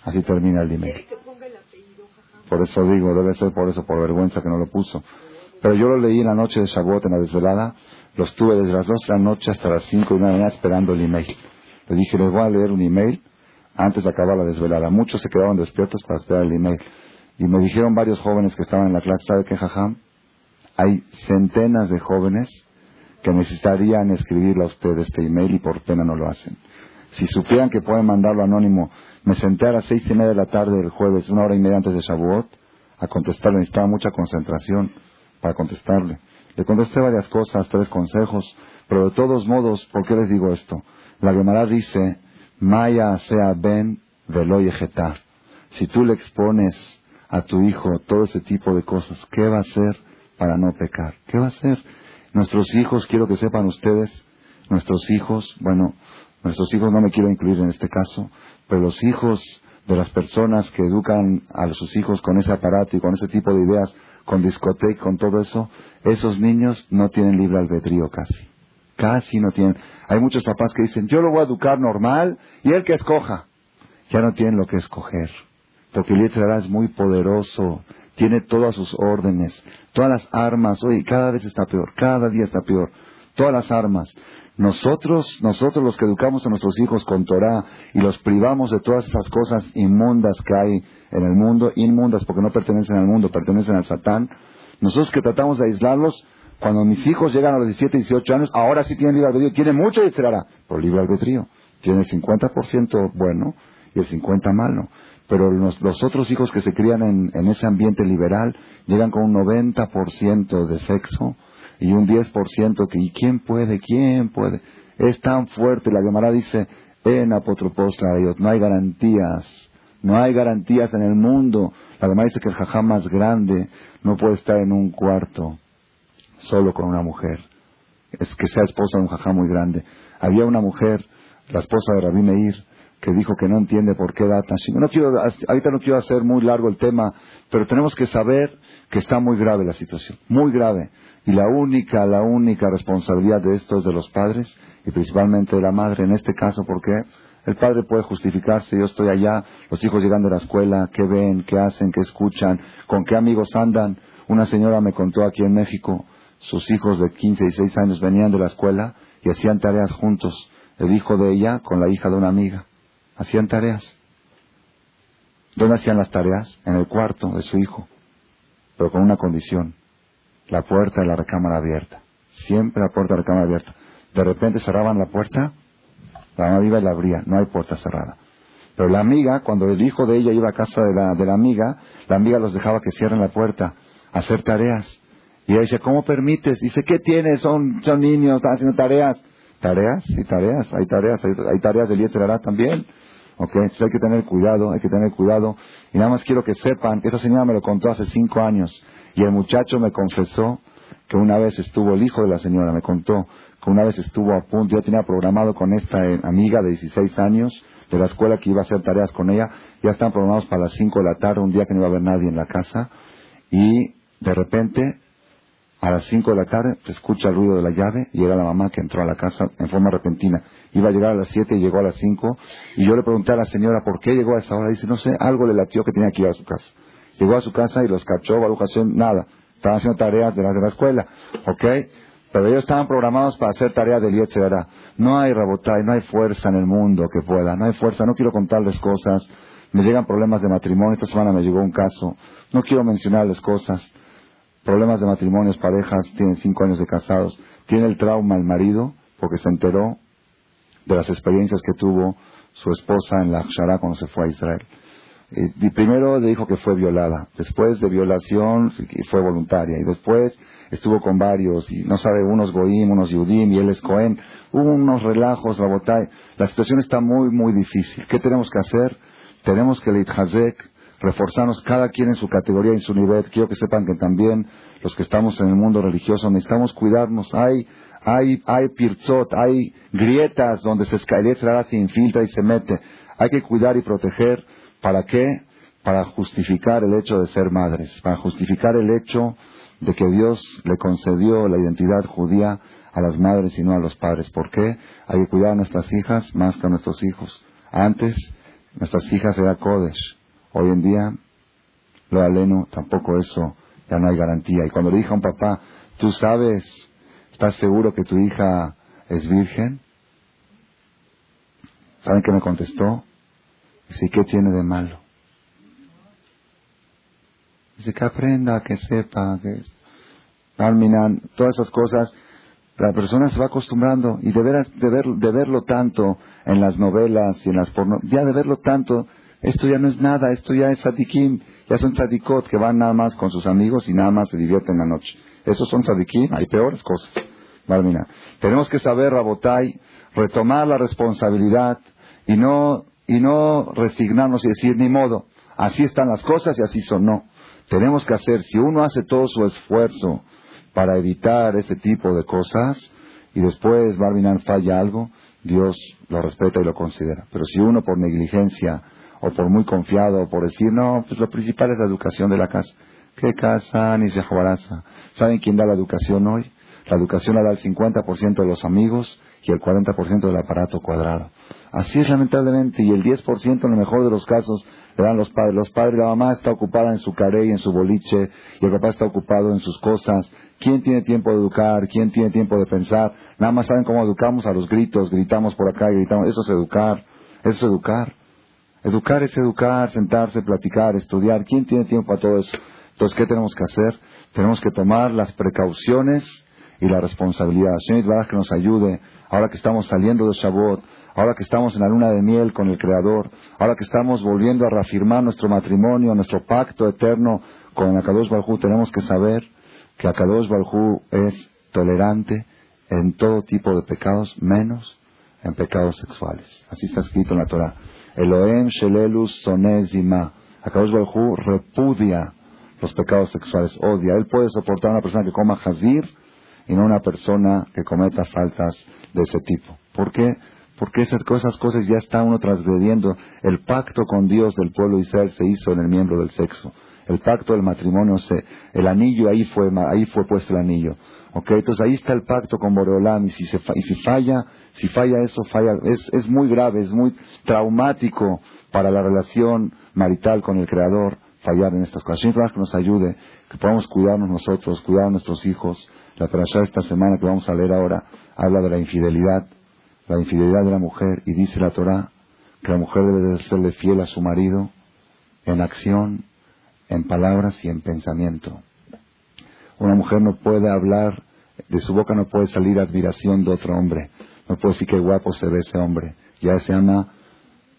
Así termina el email. Por eso digo, debe ser por eso, por vergüenza que no lo puso. Pero yo lo leí en la noche de Shavuot, en la desvelada. Lo estuve desde las dos de la noche hasta las cinco de la mañana esperando el email. Le dije, les voy a leer un email antes de acabar la desvelada. Muchos se quedaron despiertos para esperar el email. Y me dijeron varios jóvenes que estaban en la clase, ¿sabe qué, jajam? Hay centenas de jóvenes que necesitarían escribirle a usted este email y por pena no lo hacen. Si supieran que pueden mandarlo anónimo, me senté a las seis y media de la tarde del jueves, una hora y media antes de Shavuot, a contestarle. Necesitaba mucha concentración para contestarle. Le contesté varias cosas, tres consejos, pero de todos modos, ¿por qué les digo esto? La Gemara dice, Maya sea ben veloyejeta. Si tú le expones a tu hijo todo ese tipo de cosas, ¿qué va a hacer para no pecar? ¿Qué va a hacer? Nuestros hijos, quiero que sepan ustedes, nuestros hijos, bueno, nuestros hijos no me quiero incluir en este caso, pero los hijos de las personas que educan a sus hijos con ese aparato y con ese tipo de ideas, con discoteca, con todo eso, esos niños no tienen libre albedrío casi. Casi no tienen. Hay muchos papás que dicen, yo lo voy a educar normal y él que escoja. Ya no tienen lo que escoger. Porque el es muy poderoso, tiene todas sus órdenes, todas las armas. Oye, cada vez está peor, cada día está peor. Todas las armas. Nosotros, nosotros los que educamos a nuestros hijos con Torah y los privamos de todas esas cosas inmundas que hay en el mundo, inmundas porque no pertenecen al mundo, pertenecen al Satán, nosotros que tratamos de aislarlos, cuando mis hijos llegan a los 17, 18 años, ahora sí tienen libre albedrío, tienen mucho y será por libre albedrío. Tiene el 50% bueno y el 50% malo. Pero los, otros hijos que se crían en, en ese ambiente liberal llegan con un 90% de sexo, y un 10% que, ¿y quién puede? ¿Quién puede? Es tan fuerte, la Gemara dice, en apotropos Dios, no hay garantías, no hay garantías en el mundo. La Gemara dice que el jajá más grande no puede estar en un cuarto solo con una mujer. Es que sea esposa de un jajá muy grande. Había una mujer, la esposa de Rabí Meir, que dijo que no entiende por qué da tan no quiero ahorita no quiero hacer muy largo el tema pero tenemos que saber que está muy grave la situación muy grave. Y la única, la única responsabilidad de esto es de los padres y principalmente de la madre. En este caso porque el padre puede justificarse, yo estoy allá, los hijos llegan de la escuela, qué ven, qué hacen, qué escuchan, con qué amigos andan. Una señora me contó aquí en México, sus hijos de 15 y 16 años venían de la escuela y hacían tareas juntos, el hijo de ella con la hija de una amiga. Hacían tareas. ¿Dónde hacían las tareas? En el cuarto de su hijo, pero con una condición la puerta de la recámara abierta. Siempre la puerta de la recámara abierta. De repente cerraban la puerta, la mamá iba y la abría, no hay puerta cerrada. Pero la amiga, cuando el hijo de ella iba a casa de la, de la amiga, la amiga los dejaba que cierren la puerta, hacer tareas. Y ella dice, ¿cómo permites? Dice, ¿qué tienes? Son, son niños, están haciendo tareas. ¿Tareas? y tareas, hay tareas, hay, tareas del Yetzerará también. ¿Ok? Entonces hay que tener cuidado, hay que tener cuidado. Y nada más quiero que sepan esa señora me lo contó hace cinco años. Y el muchacho me confesó que una vez estuvo, el hijo de la señora me contó que una vez estuvo a punto, ya tenía programado con esta eh, amiga de 16 años de la escuela que iba a hacer tareas con ella, ya están programados para las 5 de la tarde, un día que no iba a haber nadie en la casa, y de repente, a las 5 de la tarde, se escucha el ruido de la llave, y era la mamá que entró a la casa en forma repentina. Iba a llegar a las 7 y llegó a las 5, y yo le pregunté a la señora por qué llegó a esa hora, dice, no sé, algo le latió que tenía que ir a su casa. Llegó a su casa y los cachó, Baruch nada. Estaban haciendo tareas de la, de la escuela. ¿Ok? Pero ellos estaban programados para hacer tareas del Yetzirah. No hay rabotay, no hay fuerza en el mundo que pueda. No hay fuerza. No quiero contarles cosas. Me llegan problemas de matrimonio. Esta semana me llegó un caso. No quiero mencionarles cosas. Problemas de matrimonios, parejas, tienen cinco años de casados. Tiene el trauma el marido porque se enteró de las experiencias que tuvo su esposa en la Akshara cuando se fue a Israel. Y primero le dijo que fue violada, después de violación fue voluntaria y después estuvo con varios, y no sabe, unos Goim, unos Yudim, y él es Cohen. Hubo unos relajos, Rabotay. La situación está muy, muy difícil. ¿Qué tenemos que hacer? Tenemos que Hazek, reforzarnos cada quien en su categoría y en su nivel. Quiero que sepan que también los que estamos en el mundo religioso necesitamos cuidarnos. Hay, hay, hay pirzot, hay grietas donde se escalera, se infiltra y se mete. Hay que cuidar y proteger. ¿Para qué? Para justificar el hecho de ser madres, para justificar el hecho de que Dios le concedió la identidad judía a las madres y no a los padres. ¿Por qué? Hay que cuidar a nuestras hijas más que a nuestros hijos. Antes, nuestras hijas eran Kodesh. Hoy en día, lo aleno, tampoco eso, ya no hay garantía. Y cuando le dije a un papá, ¿tú sabes, estás seguro que tu hija es virgen? ¿Saben qué me contestó? Dice, ¿qué tiene de malo? Dice, que aprenda, que sepa, que... Alminan, todas esas cosas la persona se va acostumbrando y de, veras, de, ver, de verlo tanto en las novelas y en las porno, ya de verlo tanto, esto ya no es nada, esto ya es tzadikim, ya son tzadikot que van nada más con sus amigos y nada más se divierten la noche. Esos son tzadikim, hay peores cosas. Vale, Tenemos que saber, Rabotai, retomar la responsabilidad y no, y no resignarnos y decir, ni modo, así están las cosas y así son. No. Tenemos que hacer, si uno hace todo su esfuerzo, para evitar ese tipo de cosas y después Barminan falla algo, Dios lo respeta y lo considera. Pero si uno por negligencia o por muy confiado o por decir, no, pues lo principal es la educación de la casa. ¿Qué casa? Ni se ¿Saben quién da la educación hoy? La educación la da el 50% de los amigos y el 40% del aparato cuadrado. Así es lamentablemente, y el 10% en el mejor de los casos le dan los padres. Los padres, la mamá está ocupada en su carey, en su boliche, y el papá está ocupado en sus cosas. ¿Quién tiene tiempo de educar? ¿Quién tiene tiempo de pensar? Nada más saben cómo educamos a los gritos, gritamos por acá y gritamos. Eso es educar. Eso es educar. Educar es educar, sentarse, platicar, estudiar. ¿Quién tiene tiempo para todo eso? Entonces, ¿qué tenemos que hacer? Tenemos que tomar las precauciones y la responsabilidad. Señor que nos ayude, ahora que estamos saliendo de Shabbat, ahora que estamos en la luna de miel con el Creador, ahora que estamos volviendo a reafirmar nuestro matrimonio, nuestro pacto eterno con Akadosh Barjú, tenemos que saber que Akadosh Barjú es tolerante en todo tipo de pecados, menos en pecados sexuales. Así está escrito en la Torah. Elohim Shelelus Sonezima. Akadosh Barjú repudia los pecados sexuales, odia. Él puede soportar a una persona que coma jazir y no una persona que cometa faltas de ese tipo. ¿Por qué? Porque esas, cosas ya está uno transgrediendo. El pacto con Dios del pueblo de Israel se hizo en el miembro del sexo. El pacto del matrimonio, se, el anillo, ahí fue, ahí fue puesto el anillo. ¿Okay? Entonces ahí está el pacto con Boreolam y si, se, y si falla, si falla eso, falla, es, es muy grave, es muy traumático para la relación marital con el Creador fallar en estas cosas. que nos ayude, que podamos cuidarnos nosotros, cuidar a nuestros hijos. La parasha de esta semana que vamos a leer ahora habla de la infidelidad la infidelidad de la mujer y dice la Torah que la mujer debe de serle fiel a su marido en acción, en palabras y en pensamiento. Una mujer no puede hablar, de su boca no puede salir admiración de otro hombre, no puede decir que guapo se ve ese hombre, ya se llama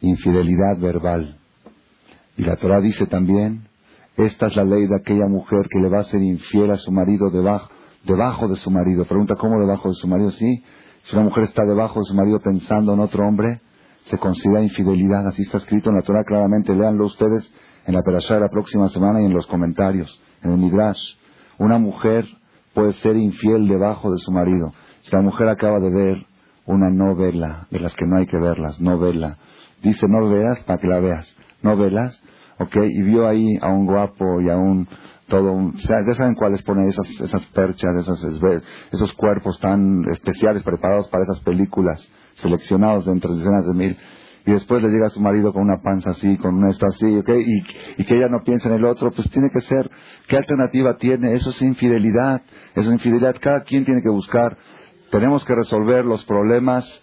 infidelidad verbal. Y la Torah dice también, esta es la ley de aquella mujer que le va a ser infiel a su marido debajo, debajo de su marido. Pregunta, ¿cómo debajo de su marido? Sí, si una mujer está debajo de su marido pensando en otro hombre, se considera infidelidad. Así está escrito en la Torah claramente. Léanlo ustedes en la perashá de la próxima semana y en los comentarios, en el Midrash. Una mujer puede ser infiel debajo de su marido. Si la mujer acaba de ver una novela, de las que no hay que verlas, novela, dice no veas para que la veas, no velas, ok, y vio ahí a un guapo y a un todo un, ya saben cuáles ponen esas, esas perchas, esas, esos cuerpos tan especiales preparados para esas películas, seleccionados de entre decenas de mil, y después le llega a su marido con una panza así, con un esto así, ¿ok? Y, y que ella no piense en el otro, pues tiene que ser, ¿qué alternativa tiene? Eso es infidelidad, eso es infidelidad, cada quien tiene que buscar, tenemos que resolver los problemas,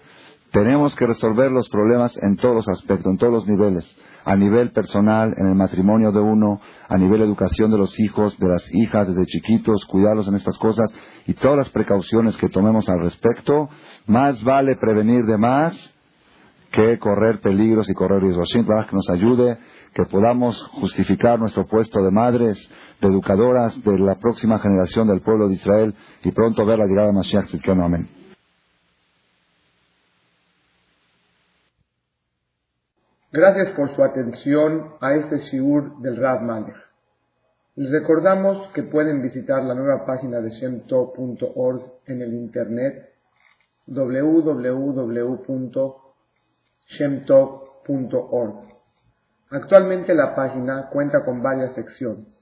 tenemos que resolver los problemas en todos los aspectos, en todos los niveles a nivel personal, en el matrimonio de uno, a nivel educación de los hijos, de las hijas desde chiquitos, cuidarlos en estas cosas y todas las precauciones que tomemos al respecto, más vale prevenir de más que correr peligros y correr riesgos. Sin que nos ayude, que podamos justificar nuestro puesto de madres, de educadoras de la próxima generación del pueblo de Israel y pronto ver la llegada de Mashiach Tzidkenu. Amén. Gracias por su atención a este shiur del Rav Malech. Les recordamos que pueden visitar la nueva página de shemtov.org en el internet www.shemtov.org. Actualmente la página cuenta con varias secciones.